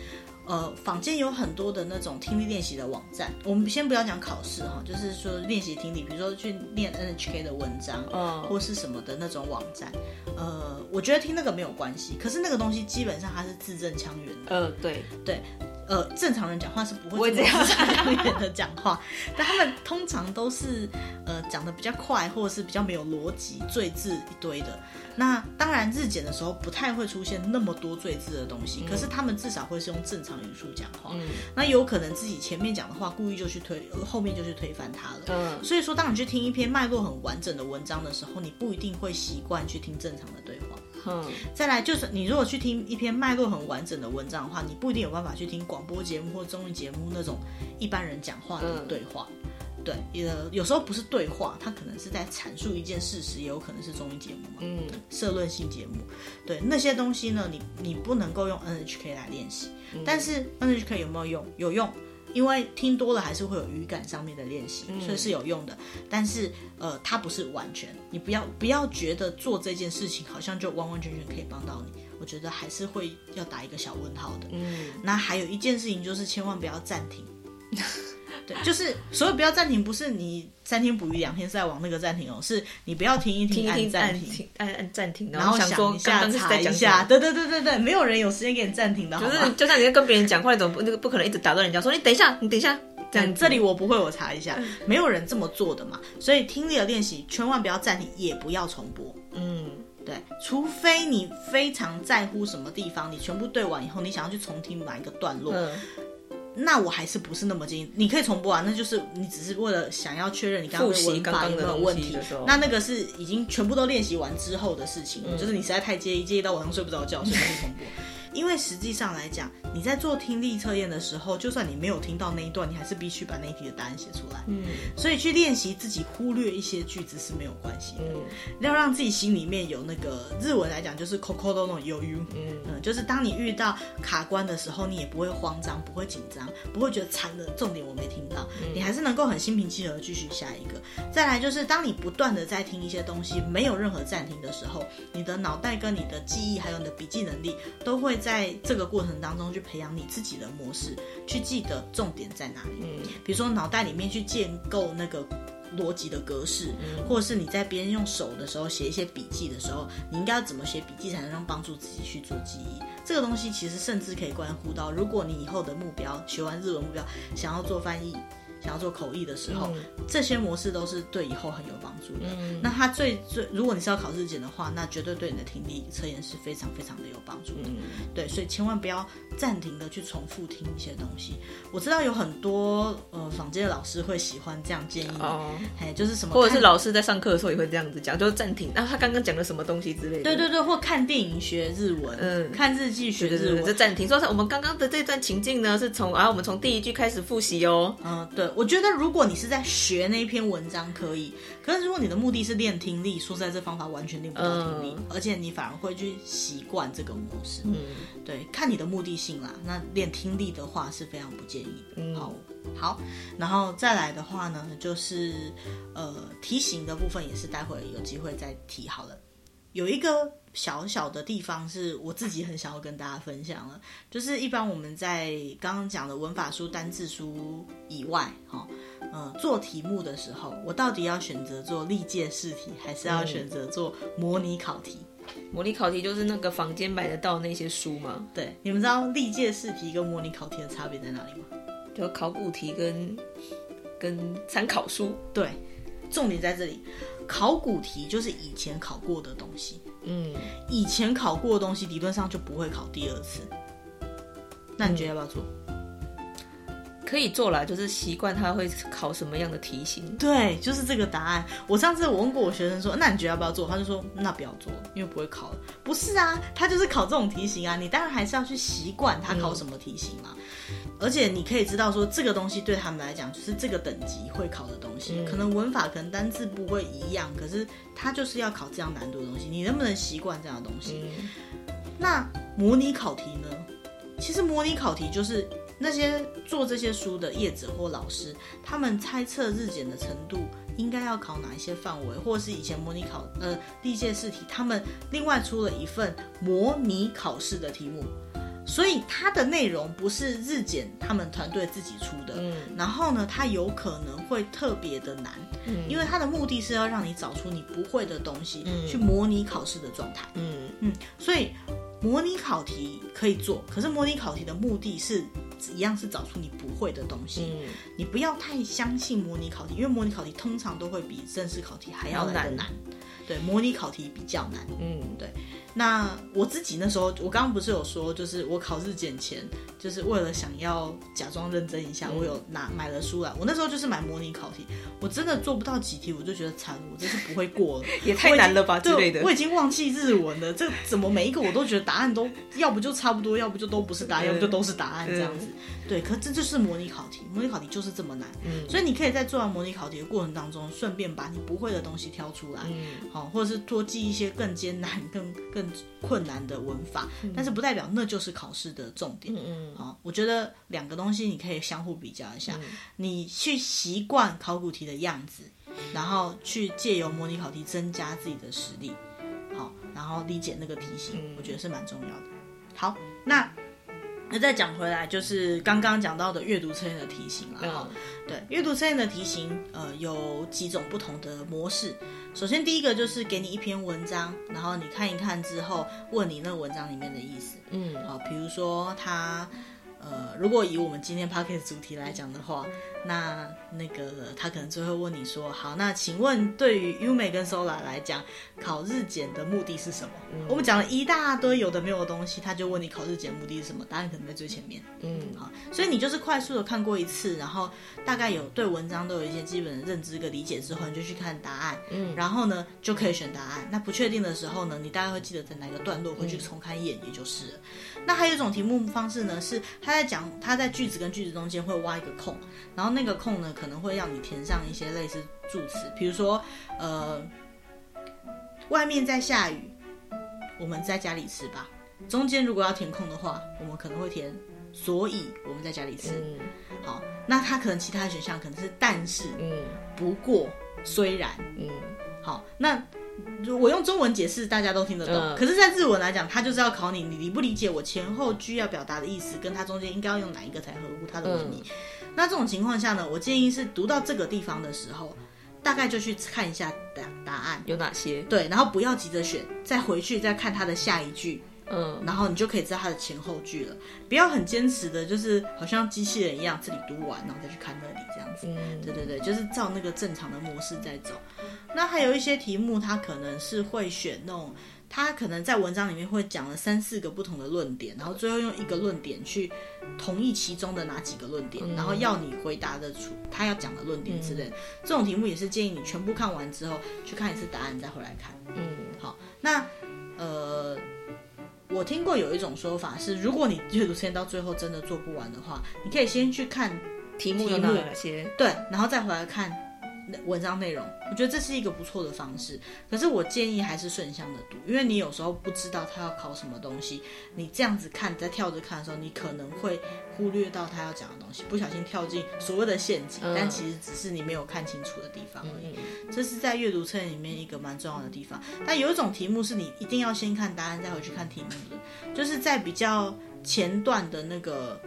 S1: 呃，坊间有很多的那种听力练习的网站。我们先不要讲考试哈，就是说练习听力，比如说去念 NHK 的文章，嗯，或是什么的那种网站。呃，我觉得听那个没有关系，可是那个东西基本上它是字正腔圆的。
S2: 呃，对对。
S1: 呃，正常人讲话是不会这样子的讲话，但他们通常都是呃讲的比较快，或者是比较没有逻辑，赘字一堆的。那当然日检的时候不太会出现那么多赘字的东西，嗯、可是他们至少会是用正常语速讲话。嗯、那有可能自己前面讲的话故意就去推，后面就去推翻它了。嗯，所以说当你去听一篇脉络很完整的文章的时候，你不一定会习惯去听正常的对话。嗯，再来就是你如果去听一篇脉络很完整的文章的话，你不一定有办法去听广播节目或综艺节目那种一般人讲话的对话。嗯、对，呃，有时候不是对话，它可能是在阐述一件事实，也有可能是综艺节目嘛。嗯，社论性节目，对那些东西呢，你你不能够用 NHK 来练习，嗯、但是 NHK 有没有用？有用。因为听多了还是会有语感上面的练习，所以是有用的。但是呃，它不是完全，你不要不要觉得做这件事情好像就完完全全可以帮到你。我觉得还是会要打一个小问号的。嗯，那还有一件事情就是千万不要暂停。对，就是所有不要暂停，不是你三天捕鱼两天晒网那个暂停哦，是你不要停一停，按暂停，
S2: 按按暂停，
S1: 然后想一下查一下，对对对对对，没有人有时间给你暂停的，
S2: 就是就像你在跟别人讲话，你总不那个不可能一直打断人家说你等一下，你等一下，这样
S1: 这里我不会，我查一下，没有人这么做的嘛，所以听力的练习千万不要暂停，也不要重播，嗯，对，除非你非常在乎什么地方，你全部对完以后，你想要去重听哪一个段落。那我还是不是那么建议，你可以重播啊，那就是你只是为了想要确认你刚刚的文法有没有问题。那那个是已经全部都练习完之后的事情，嗯、就是你实在太介意，介意到晚上睡不着觉，所以才去重播。因为实际上来讲，你在做听力测验的时候，就算你没有听到那一段，你还是必须把那一题的答案写出来。嗯，所以去练习自己忽略一些句子是没有关系的。嗯，要让自己心里面有那个日文来讲就是 kokoro no yoyu。嗯嗯，就是当你遇到卡关的时候，你也不会慌张，不会紧张，不会觉得惨了，重点我没听到，嗯，你还是能够很心平气和继续下一个。再来就是当你不断的在听一些东西，没有任何暂停的时候，你的脑袋跟你的记忆还有你的笔记能力都会。在这个过程当中，去培养你自己的模式，去记得重点在哪里。嗯，比如说脑袋里面去建构那个逻辑的格式，嗯，或者是你在别人用手的时候写一些笔记的时候，你应该要怎么写笔记才能让帮助自己去做记忆？这个东西其实甚至可以关乎到，如果你以后的目标学完日文目标，想要做翻译。想要做口译的时候，嗯、这些模式都是对以后很有帮助的。嗯、那它最最，如果你是要考日检的话，那绝对对你的听力测验是非常非常的有帮助的。嗯、对，所以千万不要暂停的去重复听一些东西。我知道有很多呃坊间的老师会喜欢这样建议，哦，哎，就是什么，
S2: 或者是老师在上课的时候也会这样子讲，就是暂停。然后他刚刚讲了什么东西之类的。
S1: 对对对，或看电影学日文，嗯，看日记学日文，
S2: 就暂停。说我们刚刚的这段情境呢，是从啊，我们从第一句开始复习哦。
S1: 嗯，对。我觉得，如果你是在学那篇文章，可以；可是如果你的目的是练听力，说实在，这方法完全练不到听力，嗯、而且你反而会去习惯这个模式。嗯，对，看你的目的性啦。那练听力的话是非常不建议的。嗯，好，好，然后再来的话呢，就是呃，题型的部分也是待会有机会再提好了。有一个小小的地方是我自己很想要跟大家分享了，就是一般我们在刚刚讲的文法书、单字书以外，哈，呃，做题目的时候，我到底要选择做历届试题，还是要选择做模拟考题？
S2: 嗯、模拟考题就是那个房间买得到那些书吗？
S1: 对，你们知道历届试题跟模拟考题的差别在哪里吗？
S2: 就考古题跟跟参考书。
S1: 对，重点在这里。考古题就是以前考过的东西，嗯，以前考过的东西理论上就不会考第二次。那你觉得要不要做？
S2: 可以做啦，就是习惯他会考什么样的题型。
S1: 对，就是这个答案。我上次我问过我学生说，那你觉得要不要做？他就说那不要做，因为不会考了。不是啊，他就是考这种题型啊，你当然还是要去习惯他考什么题型嘛。嗯而且你可以知道说，这个东西对他们来讲就是这个等级会考的东西，嗯、可能文法可能单字不会一样，可是他就是要考这样难度的东西，你能不能习惯这样的东西？嗯、那模拟考题呢？其实模拟考题就是那些做这些书的业者或老师，他们猜测日检的程度应该要考哪一些范围，或者是以前模拟考呃历届试题，他们另外出了一份模拟考试的题目。所以它的内容不是日检他们团队自己出的，嗯，然后呢，它有可能会特别的难，嗯，因为它的目的是要让你找出你不会的东西，嗯，去模拟考试的状态，嗯嗯，所以模拟考题可以做，可是模拟考题的目的是一样是找出你不会的东西，嗯，你不要太相信模拟考题，因为模拟考题通常都会比正式考题还要来的难，对，模拟考题比较难，嗯，对。那我自己那时候，我刚刚不是有说，就是我考日检前，就是为了想要假装认真一下，我有拿买了书来。我那时候就是买模拟考题，我真的做不到几题，我就觉得惨，我这是不会过了，
S2: 也太难了吧之类的。
S1: 我已经忘记日文了，这怎么每一个我都觉得答案都要不就差不多，要不就都不是答案，要不就都是答案这样子。对，可这就是模拟考题，模拟考题就是这么难。嗯，所以你可以在做完模拟考题的过程当中，顺便把你不会的东西挑出来，嗯，好，或者是多记一些更艰难、更更。困难的文法，但是不代表那就是考试的重点。嗯，好，我觉得两个东西你可以相互比较一下，你去习惯考古题的样子，然后去借由模拟考题增加自己的实力。好，然后理解那个题型，我觉得是蛮重要的。好，那。那再讲回来，就是刚刚讲到的阅读测验的题型了哈。对，阅读测验的题型，呃，有几种不同的模式。首先，第一个就是给你一篇文章，然后你看一看之后，问你那个文章里面的意思。嗯，好，比如说他。呃，如果以我们今天 p o c k e t 主题来讲的话，那那个他可能就会问你说，好，那请问对于 Yume 跟 Sola 来讲，考日检的目的是什么？嗯、我们讲了一大堆有的没有的东西，他就问你考日检目的是什么？答案可能在最前面。嗯，好，所以你就是快速的看过一次，然后大概有对文章都有一些基本的认知跟理解之后，你就去看答案。嗯，然后呢就可以选答案。那不确定的时候呢，你大概会记得在哪个段落回去重看一眼，也就是了。嗯、那还有一种题目方式呢，是他在讲，他在句子跟句子中间会挖一个空，然后那个空呢，可能会让你填上一些类似助词，比如说，呃，外面在下雨，我们在家里吃吧。中间如果要填空的话，我们可能会填，所以我们在家里吃。嗯、好，那他可能其他的选项可能是但是，嗯，不过，虽然，嗯，好，那。我用中文解释，大家都听得懂。嗯、可是，在日文来讲，它就是要考你，你理不理解我前后句要表达的意思，跟它中间应该要用哪一个才合乎它的文意。嗯、那这种情况下呢，我建议是读到这个地方的时候，大概就去看一下答答案
S2: 有哪些。
S1: 对，然后不要急着选，再回去再看它的下一句。嗯，然后你就可以知道它的前后句了。不要很坚持的，就是好像机器人一样，这里读完，然后再去看那里这样子。嗯，对对对，就是照那个正常的模式在走。那还有一些题目，它可能是会选那种，它可能在文章里面会讲了三四个不同的论点，然后最后用一个论点去同意其中的哪几个论点，然后要你回答的出他要讲的论点之类的。这种题目也是建议你全部看完之后去看一次答案，再回来看。嗯，好，那呃。我听过有一种说法是，如果你阅读测验到最后真的做不完的话，你可以先去看题目有哪些，对，然后再回来看。文章内容，我觉得这是一个不错的方式。可是我建议还是顺向的读，因为你有时候不知道他要考什么东西，你这样子看，在跳着看的时候，你可能会忽略到他要讲的东西，不小心跳进所谓的陷阱，但其实只是你没有看清楚的地方而已。这是在阅读测验里面一个蛮重要的地方。但有一种题目是你一定要先看答案再回去看题目的，就是在比较前段的那个。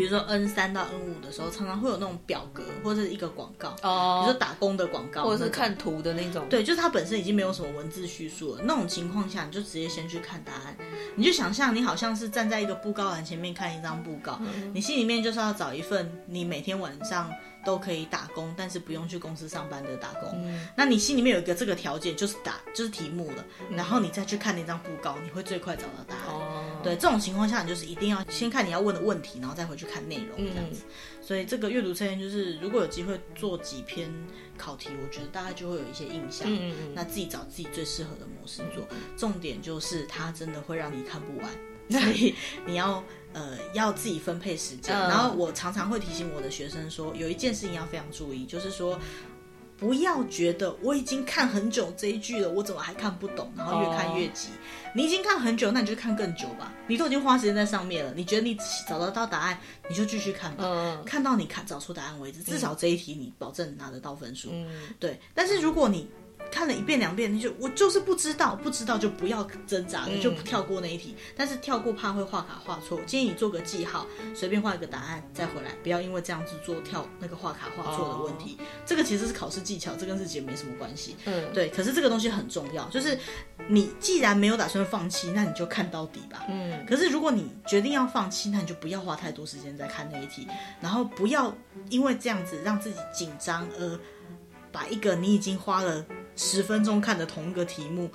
S1: 比如说 N 三到 N 五的时候，常常会有那种表格或者是一个广告，哦，比如说打工的广告，
S2: 或者是看图的那种。
S1: 对，就是它本身已经没有什么文字叙述了。那种情况下，你就直接先去看答案。你就想象你好像是站在一个布告栏前面看一张布告，嗯、你心里面就是要找一份你每天晚上都可以打工，但是不用去公司上班的打工。嗯、那你心里面有一个这个条件，就是打就是题目了，然后你再去看那张布告，你会最快找到答案。哦对，这种情况下，你就是一定要先看你要问的问题，然后再回去看内容这样子。嗯、所以这个阅读测验就是，如果有机会做几篇考题，我觉得大家就会有一些印象。那自己找自己最适合的模式做。重点就是它真的会让你看不完，所以你要呃要自己分配时间。然后我常常会提醒我的学生说，有一件事情要非常注意，就是说。不要觉得我已经看很久这一句了，我怎么还看不懂？然后越看越急。Oh. 你已经看很久，那你就看更久吧。你都已经花时间在上面了，你觉得你找得到答案，你就继续看吧。Uh. 看到你看找出答案为止。至少这一题你保证拿得到分数。嗯，对。但是如果你看了一遍两遍，你就我就是不知道，不知道就不要挣扎了，
S2: 嗯、
S1: 就不跳过那一题。但是跳过怕会画卡画错，建议你做个记号，随便画一个答案再回来，不要因为这样子做跳那个画卡画错的问题。哦、这个其实是考试技巧，这跟自己也没什么关系。
S2: 嗯，
S1: 对。可是这个东西很重要，就是你既然没有打算放弃，那你就看到底吧。
S2: 嗯。
S1: 可是如果你决定要放弃，那你就不要花太多时间在看那一题，然后不要因为这样子让自己紧张而把一个你已经花了。十分钟看的同一个题目，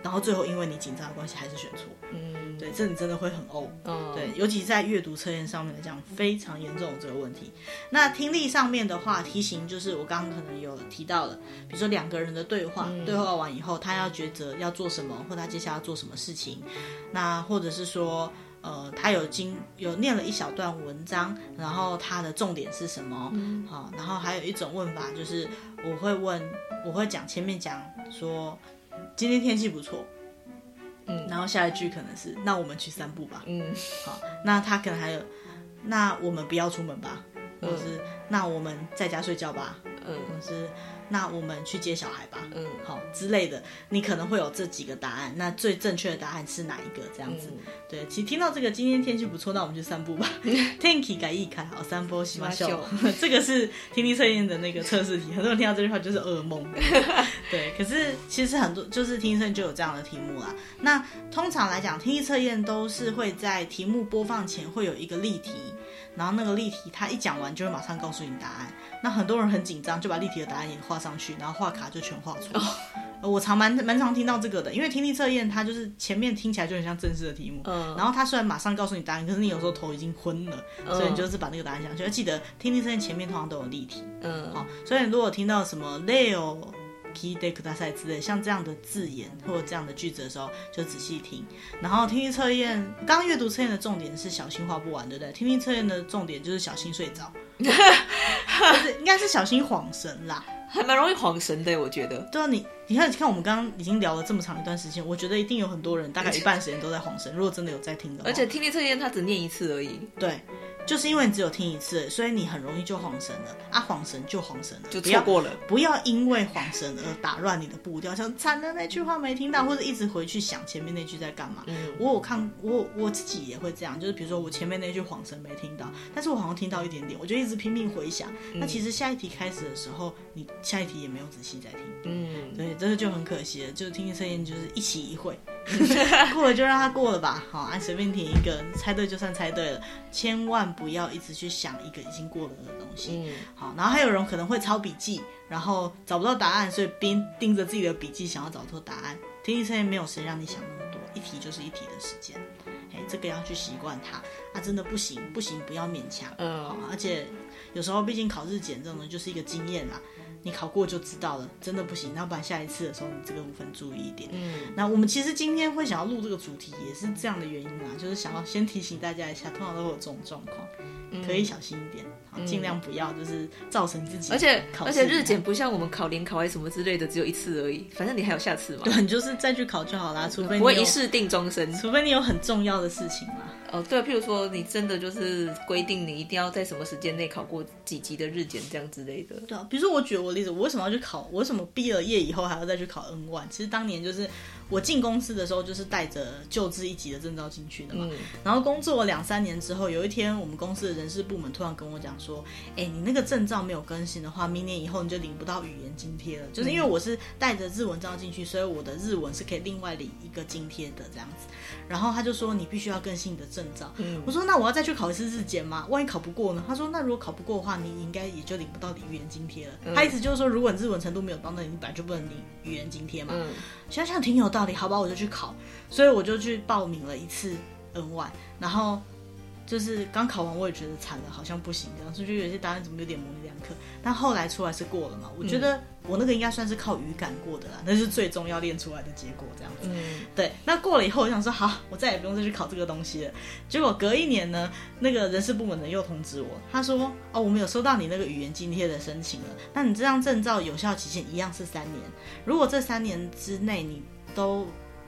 S1: 然后最后因为你紧张的关系还是选错，
S2: 嗯，
S1: 对，这你真的会很呕，
S2: 哦，
S1: 对，尤其在阅读测验上面来讲，非常严重的这个问题。那听力上面的话，题型就是我刚刚可能有提到了，比如说两个人的对话，嗯、对话完以后，他要抉择要做什么，或他接下来要做什么事情，那或者是说。呃，他有经有念了一小段文章，然后他的重点是什么？
S2: 嗯，
S1: 好，然后还有一种问法就是，我会问，我会讲前面讲说，今天天气不错，
S2: 嗯，
S1: 然后下一句可能是，那我们去散步吧，
S2: 嗯，
S1: 好，那他可能还有，那我们不要出门吧，
S2: 嗯、
S1: 或者是那我们在家睡觉吧，
S2: 嗯，
S1: 或者是。那我们去接小孩吧，
S2: 嗯，
S1: 好之类的，你可能会有这几个答案。那最正确的答案是哪一个？这样子，
S2: 嗯、
S1: 对。其实听到这个，今天天气不错，那我们去散步吧。天气改一开，好，散步しましょう。这个是听力测验的那个测试题，很多人听到这句话就是噩梦。对，可是其实很多就是听力测验就有这样的题目啦。那通常来讲，听力测验都是会在题目播放前会有一个例题。然后那个例题，他一讲完就会马上告诉你答案。 那很多人很紧张，就把例题的答案也画上去，然后画卡就全画错。Oh. 我常蛮蛮常听到这个的，因为听力测验它就是前面听起来就很像正式的题目，uh. 然后他虽然马上告诉你答案，可是你有时候头已经昏了，uh. 所以你就是把那个答案想去。要记得听力测验前面通常都有例题，
S2: 嗯，
S1: 好，所以如果听到什么 Leo。闻いてください之类像这样的字眼或者这样的句子的时候，就仔细听。然后听力测验，刚刚阅读测验的重点是小心画不完，对不对？听力测验的重点就是小心睡着，就是 应该是小心晃神啦，
S2: 还蛮容易晃神的，我觉得。
S1: 对啊，你你看，你看我们刚刚已经聊了这么长一段时间，我觉得一定有很多人大概一半时间都在晃神。如果真的有在听的话，
S2: 而且听力测验它只念一次而已，
S1: 对。就是因为你只有听一次，所以你很容易就晃神了啊！晃神就晃神了，
S2: 就错过了。
S1: 不要，不要因为晃神而打乱你的步调，像惨了那句话没听到，或者一直回去想前面那句在干嘛。
S2: 嗯，
S1: 我有看，我我自己也会这样，就是比如说我前面那句晃神没听到，但是我好像听到一点点，我就一直拼命回想。嗯，那其实下一题开始的时候，你下一题也没有仔细在听。
S2: 嗯，
S1: 对，这个就很可惜了。就是听力测验就是一期一会，过了就让它过了吧。好，按随便填一个，猜对就算猜对了，千万不要一直去。想一个已经过了的东西，
S2: 嗯，
S1: 好，然后还有人可能会抄笔记，然后找不到答案，所以边盯着自己的笔记想要找出答案。听力测验没有时间让你想那么多，一题就是一题的时间，哎，这个要去习惯它。啊，真的不行，不行，不要勉强，
S2: 嗯，
S1: 好，而且有时候毕竟考日检这种的就是一个经验啦。你考过就知道了，真的不行，那不然下一次的时候你这个部分注意一点。
S2: 嗯，
S1: 那我们其实今天会想要录这个主题，也是这样的原因啊，就是想要先提醒大家一下，通常都会有这种状况，嗯、可以小心一点，好，尽量不要就是造成自己。
S2: 而且而且日检不像我们考联考还是什么之类的，只有一次而已，反正你还有下次嘛。
S1: 对，你就是再去考就好啦，除非你
S2: 不会一试定终身，
S1: 除非你有很重要的事情嘛。
S2: 哦，对，譬如说你真的就是规定你一定要在什么时间内考过几级的日检这样之类的。
S1: 对啊，比如说我举我例子，我为什么要去考？我为什么毕了业以后还要再去考 N one？其实当年就是我进公司的时候，就是带着旧制一级的证照进去的嘛。
S2: 嗯。
S1: 然后工作了两三年之后，有一天我们公司的人事部门突然跟我讲说：“哎，你那个证照没有更新的话，明年以后你就领不到语言津贴了。”就是因为我是带着日文证照进去，所以我的日文是可以另外领一个津贴的这样子。然后他就说：“你必须要更新你的证照。”
S2: 嗯。
S1: 我说：“那我要再去考一次日检吗？万一考不过呢？”他说：“那如果考不过的话，你应该也就领不到语言津贴了。嗯”他意思就是说，如果你日文程度没有到那里，你本来就不能领语言津贴嘛。
S2: 嗯。
S1: 想想挺有道理，好吧，我就去考。所以我就去报名了一次 N1，然后就是刚考完，我也觉得惨了，好像不行这样，所以就有些答案怎么有点模棱两可。但后来出来是过了嘛，我觉得我那个应该算是靠语感过的啦，那是最终要练出来的结果这样子。
S2: 嗯，
S1: 对。那过了以后，我想说好，我再也不用再去考这个东西了。结果隔一年呢，那个人事部门的又通知我，他说哦，我们有收到你那个语言津贴的申请了，那你这张证照有效期限一样是三年，如果这三年之内你都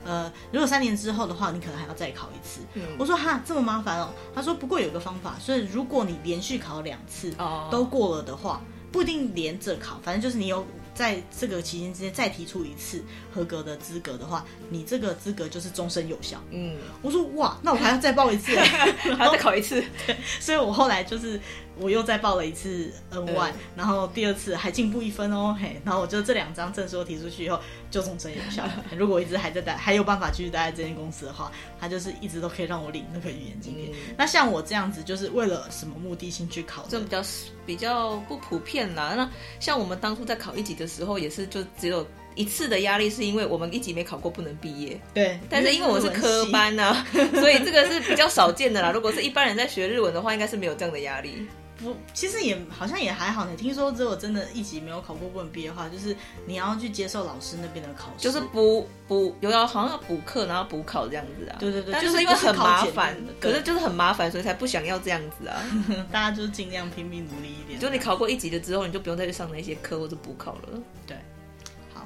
S1: 呃，如果三年之后的话，你可能还要再考一次。
S2: 嗯，
S1: 我说哈，这么麻烦哦。他说不过有个方法，所以如果你连续考两次都过了的话，不一定连着考，反正就是你有在这个期间之间再提出一次合格的资格的话，你这个资格就是终身有效。嗯，我说哇，那我还要再报一次，
S2: 还要再考一次。
S1: 所以我后来就是。我又再报了一次 N1，嗯，然后第二次还进步一分哦，嘿，然后我就这两张证书提出去以后就终身有效。如果我一直还在待，还有办法继续待在这间公司的话，他就是一直都可以让我领那个语言津贴。嗯、那像我这样子，就是为了什么目的性去考？
S2: 这比较比较不普遍啦。那像我们当初在考一级的时候，也是就只有一次的压力，是因为我们一级没考过不能毕业。
S1: 对，
S2: 但是因为我是科班呢、啊，所以这个是比较少见的啦。如果是一般人在学日文的话，应该是没有这样的压力。
S1: 不，其实也好像也还好。你听说只有真的一级没有考过不能毕业的话，就是你要去接受老师那边的考试，
S2: 就是补补有要好像要补课，然后补考这样子啊。
S1: 对对对，
S2: 但就是因为很麻烦，可是就是很麻烦，所以才不想要这样子啊。
S1: 大家就是尽量拼命努力一点。
S2: 就你考过一级了之后，你就不用再去上那些课或者补考了。
S1: 对。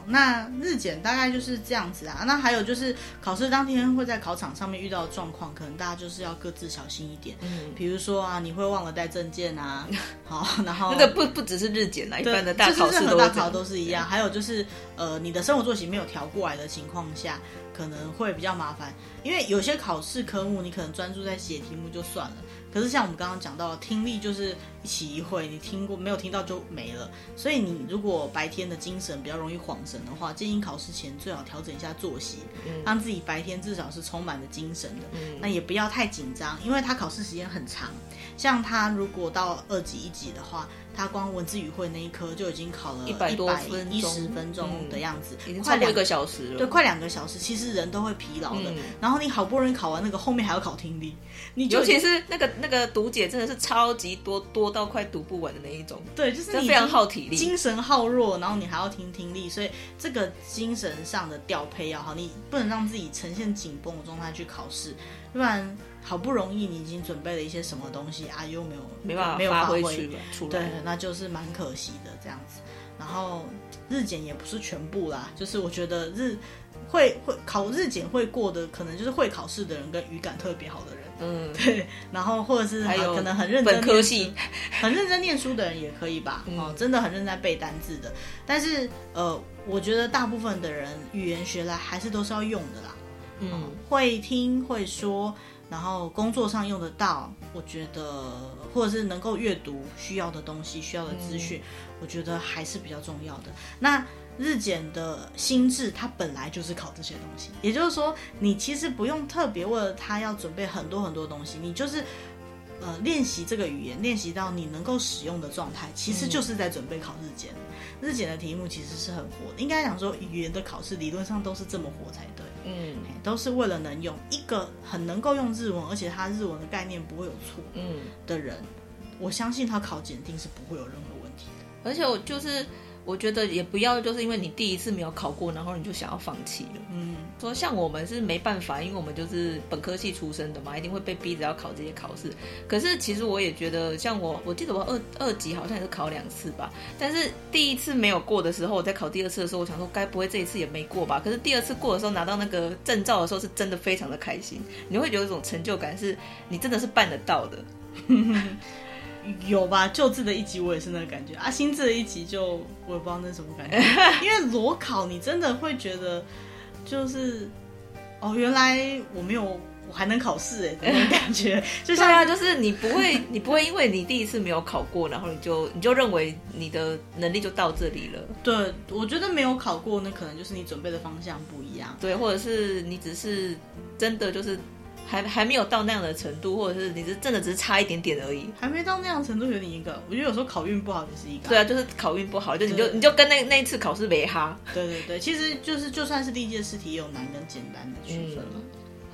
S1: 那日检大概就是这样子啊。那还有就是考试当天会在考场上面遇到的状况，可能大家就是要各自小心一点。嗯，比如说啊，你会忘了带证件啊。好，然后
S2: 那个不不只是日检啦，一般的大考试都
S1: 大考都是一样。还有就是呃，你的生活作息没有调过来的情况下，可能会比较麻烦。因为有些考试科目你可能专注在写题目就算了。可是像我们刚刚讲到的，听力就是一起一会，你听过没有听到就没了。所以你如果白天的精神比较容易恍神的话，建议考试前最好调整一下作息，嗯，让自己白天至少是充满了精神的。嗯，那也不要太紧张，因为他考试时间很长。像他如果到二级一级的话，他光文字语汇那一科就已经考了一百多分一十分钟的样子，
S2: 嗯，已经快两个小时了。
S1: 对，快两个小时，其实人都会疲劳的，嗯。然后你好不容易考完那个，后面还要考听力，你就
S2: 尤其是那个那个读解真的是超级多，多到快读不完的那一种。
S1: 对，就是你
S2: 非常耗体力，
S1: 精神耗弱，然后你还要听听力，所以这个精神上的调配要好，你不能让自己呈现紧绷的状态去考试，不然。好不容易你已经准备了一些什么东西啊，又没有
S2: 没办法
S1: 没有发挥
S2: 出来，
S1: 对，那就是蛮可惜的这样子。然后日检也不是全部啦，就是我觉得日会会考日检会过的，可能就是会考试的人跟语感特别好的人，嗯，对。然后或者是还有可能很认真
S2: 本科系
S1: 很认真念书的人也可以吧，哦、嗯，真的很认真在背单字的。但是呃，我觉得大部分的人语言学来还是都是要用的啦，嗯，嗯会听会说。然后工作上用得到，我觉得或者是能够阅读需要的东西、需要的资讯，嗯，我觉得还是比较重要的。那日检的心智，它本来就是考这些东西，也就是说，你其实不用特别为了它要准备很多很多东西，你就是呃练习这个语言，练习到你能够使用的状态，其实就是在准备考日检。嗯。日检的题目其实是很活的，应该讲说语言的考试理论上都是这么活才对。嗯，都是为了能用一个很能够用日文，而且他日文的概念不会有错，嗯的人，我相信他考检定是不会有任何问题的。
S2: 而且我就是。我觉得也不要，就是因为你第一次没有考过，然后你就想要放弃了。嗯，说像我们是没办法，因为我们就是本科系出身的嘛，一定会被逼着要考这些考试。可是其实我也觉得，像我，我记得我二二级好像也是考两次吧。但是第一次没有过的时候，我在考第二次的时候，我想说该不会这一次也没过吧？可是第二次过的时候，拿到那个证照的时候，是真的非常的开心。你会有一种成就感，是你真的是办得到的。
S1: 有吧，旧制的一集我也是那个感觉啊，新制的一集就我也不知道那什么感觉，因为裸考你真的会觉得就是哦，原来我没有，我还能考试哎，那种感觉，就像
S2: 啊，就是你不会，你不会因为你第一次没有考过，然后你就你就认为你的能力就到这里了。
S1: 对，我觉得没有考过，那可能就是你准备的方向不一样，
S2: 对，或者是你只是真的就是。还还没有到那样的程度，或者是你是真的只是差一点点而已，
S1: 还没到那样的程度有点一个。我觉得有时候考运不好也是一个。
S2: 对啊，就是考运不好，就你就你就跟那那一次考试没哈。
S1: 对对对，其实就是就算是历届试题，也有难跟简单的区分嘛。嗯。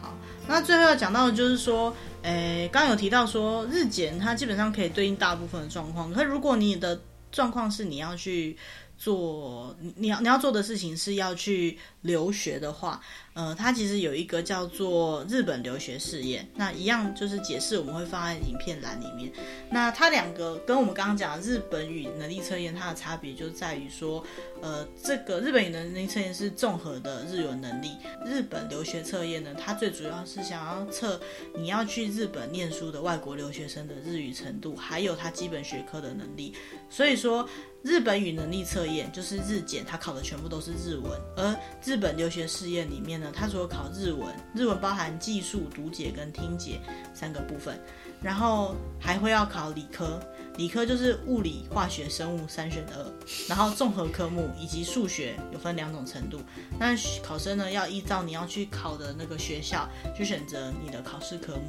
S1: 好，那最后要讲到的就是说，诶，刚刚有提到说日检它基本上可以对应大部分的状况，可是如果你的状况是你要去。做你要你要做的事情是要去留学的话，呃，它其实有一个叫做日本留学试验，那一样就是解释我们会放在影片栏里面。那它两个跟我们刚刚讲的日本语能力测验，它的差别就在于说，呃，这个日本语能力测验是综合的日文能力，日本留学测验呢，它最主要是想要测你要去日本念书的外国留学生的日语程度，还有他基本学科的能力。所以说。日本语能力测验就是日检，它考的全部都是日文。而日本留学试验里面呢，它除了考日文，日文包含记述、读解跟听解三个部分，然后还会要考理科，理科就是物理、化学、生物三选二，然后综合科目以及数学有分两种程度。那考生呢，要依照你要去考的那个学校去选择你的考试科目。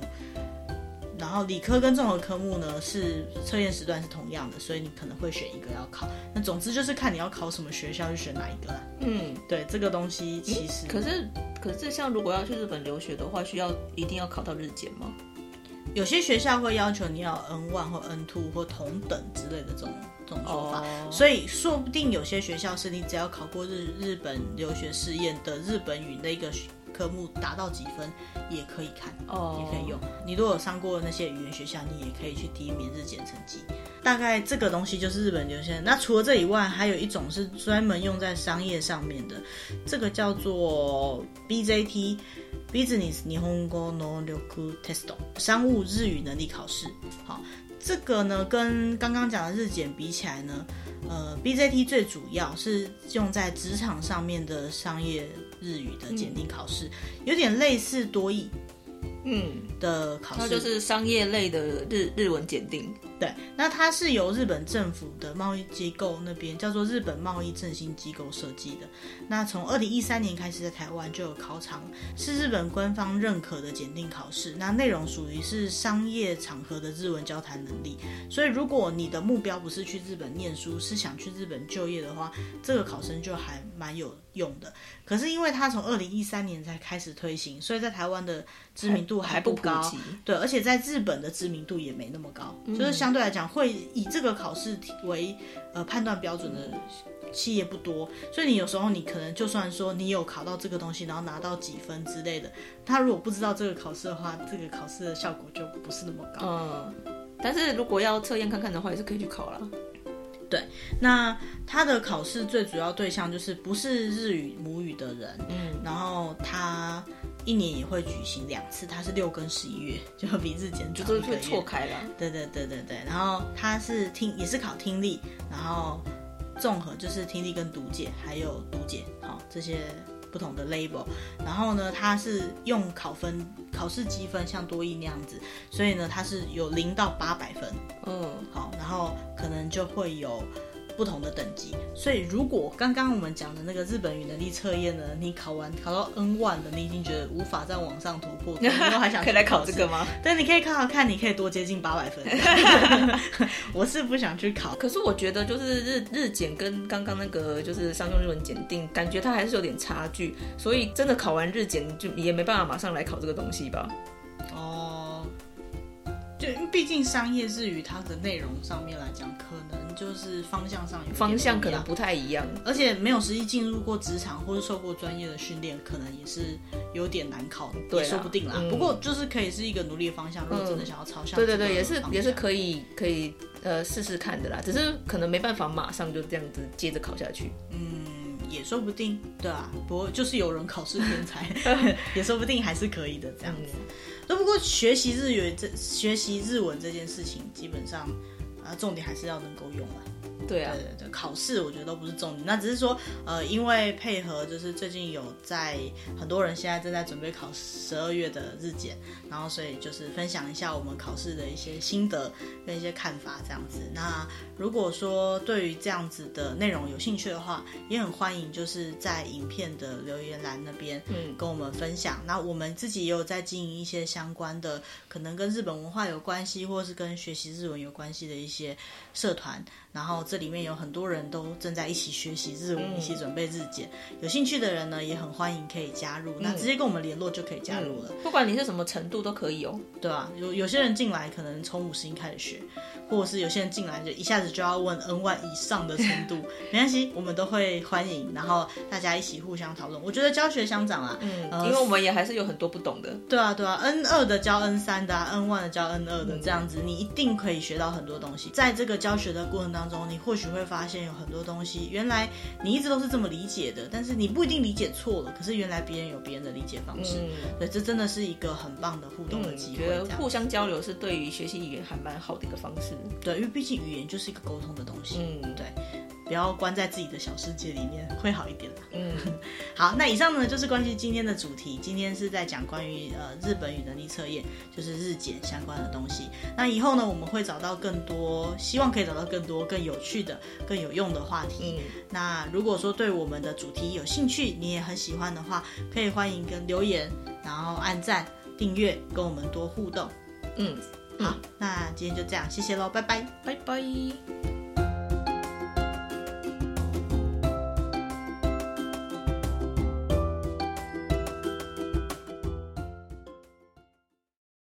S1: 然后理科跟综合科目呢，是测验时段是同样的，所以你可能会选一个要考。那总之就是看你要考什么学校，就选哪一个啦。嗯，对，这个东西其实
S2: 可是可是像如果要去日本留学的话，需要一定要考到日检吗？
S1: 有些学校会要求你要 N one 或 N two 或同等之类的这种这种说法，哦，所以说不定有些学校是你只要考过日日本留学试验的日本语那个科目达到几分也可以看哦，也可以用。你如果有上过那些语言学校，你也可以去提免日检成绩。大概这个东西就是日本留学。那除了这以外，还有一种是专门用在商业上面的，这个叫做 BJT（Business Nihongo no Ryoku Test） 商务日语能力考试。好，这个呢跟刚刚讲的日检比起来呢，呃，BJT 最主要是用在职场上面的商业。日语的检定考试，有点类似多义，嗯的考试，
S2: 它就是商业类的日日文检定。
S1: 对，那它是由日本政府的贸易机构那边叫做日本贸易振兴机构设计的。那从二零一三年开始，在台湾就有考场，是日本官方认可的检定考试。那内容属于是商业场合的日文交谈能力。所以，如果你的目标不是去日本念书，是想去日本就业的话，这个考生就还蛮有用的。可是，因为它从二零一三年才开始推行，所以在台湾的知名度还不高。对，而且在日本的知名度也没那么高，嗯、就是相对来讲，会以这个考试为呃判断标准的企业不多，所以你有时候你可能就算说你有考到这个东西，然后拿到几分之类的，他如果不知道这个考试的话，这个考试的效果就不是那么高。
S2: 嗯，但是如果要测验看看的话，也是可以去考了。
S1: 对，那他的考试最主要对象就是不是日语母语的人，嗯，然后他一年也会举行两次，他是六跟十一月，就比日检
S2: 就是会错开了。
S1: 对对对对对，然后他是听也是考听力，然后综合就是听力跟读解，还有读解，好这些。不同的 label，然后呢，它是用考分考试积分，像多益那样子，所以呢，它是有零到八百分，嗯，好，然后可能就会有。不同的等级，所以如果刚刚我们讲的那个日本语能力测验呢，你考完考到 N one 的，你已经觉得无法再往上突破，你还想
S2: 可以来考这个吗？
S1: 对，你可以考考看，你可以多接近八百分。我是不想去考，
S2: 可是我觉得就是日日检跟刚刚那个就是商用日文检定，感觉它还是有点差距，所以真的考完日检就也没办法马上来考这个东西吧？
S1: 哦，就毕竟商业日语它的内容上面来讲，可能。就是方向上有
S2: 方向可能不太一样，
S1: 而且没有实际进入过职场或者受过专业的训练，可能也是有点难考，对，说不定啦。嗯、不过就是可以是一个努力的方向，如果真的想要朝向、嗯，对对对，
S2: 也是也是可以可以呃试试看的啦。只是可能没办法马上就这样子接着考下去，
S1: 嗯，也说不定，对啊。不过就是有人考试天才，也说不定还是可以的这样子。那、不过学习日语这学习日文这件事情，基本上。啊重点还是要能够用啊。
S2: 对啊，
S1: 对对对，考试我觉得都不是重点，那只是说，呃，因为配合就是最近有在很多人现在正在准备考十二月的日检，然后所以就是分享一下我们考试的一些心得跟一些看法这样子。那如果说对于这样子的内容有兴趣的话，也很欢迎就是在影片的留言栏那边，嗯，跟我们分享。嗯、那我们自己也有在经营一些相关的，可能跟日本文化有关系，或是跟学习日文有关系的一些社团。然后这里面有很多人都正在一起学习日文，嗯、一起准备日检。有兴趣的人呢，也很欢迎可以加入。嗯、那直接跟我们联络就可以加入了。
S2: 不管你是什么程度都可以哦。
S1: 对啊，有有些人进来可能从五十音开始学，或者是有些人进来就一下子就要问 N1 以上的程度，没关系，我们都会欢迎。然后大家一起互相讨论。我觉得教学相长啊，
S2: 嗯，呃、因为我们也还是有很多不懂的。
S1: 对啊，对啊，N 二的教 N 三的、啊、N1 的教 N 二的，这样子、嗯、你一定可以学到很多东西。在这个教学的过程当中，你或许会发现有很多东西，原来你一直都是这么理解的，但是你不一定理解错了。可是原来别人有别人的理解方式，嗯、对，这真的是一个很棒的互动的机会。
S2: 觉得互相交流是对于学习语言还蛮好的一个方式。
S1: 对，因为毕竟语言就是一个沟通的东西。嗯，对。不要关在自己的小世界里面，会好一点啦。嗯，好，那以上呢就是关于今天的主题。今天是在讲关于呃日本语能力测验，就是日检相关的东西。那以后呢，我们会找到更多，希望可以找到更多更有趣的、更有用的话题。嗯，那如果说对我们的主题有兴趣，你也很喜欢的话，可以欢迎跟留言，然后按赞、订阅，跟我们多互动。嗯，好，嗯，那今天就这样，谢谢喽，拜拜，
S2: 拜拜。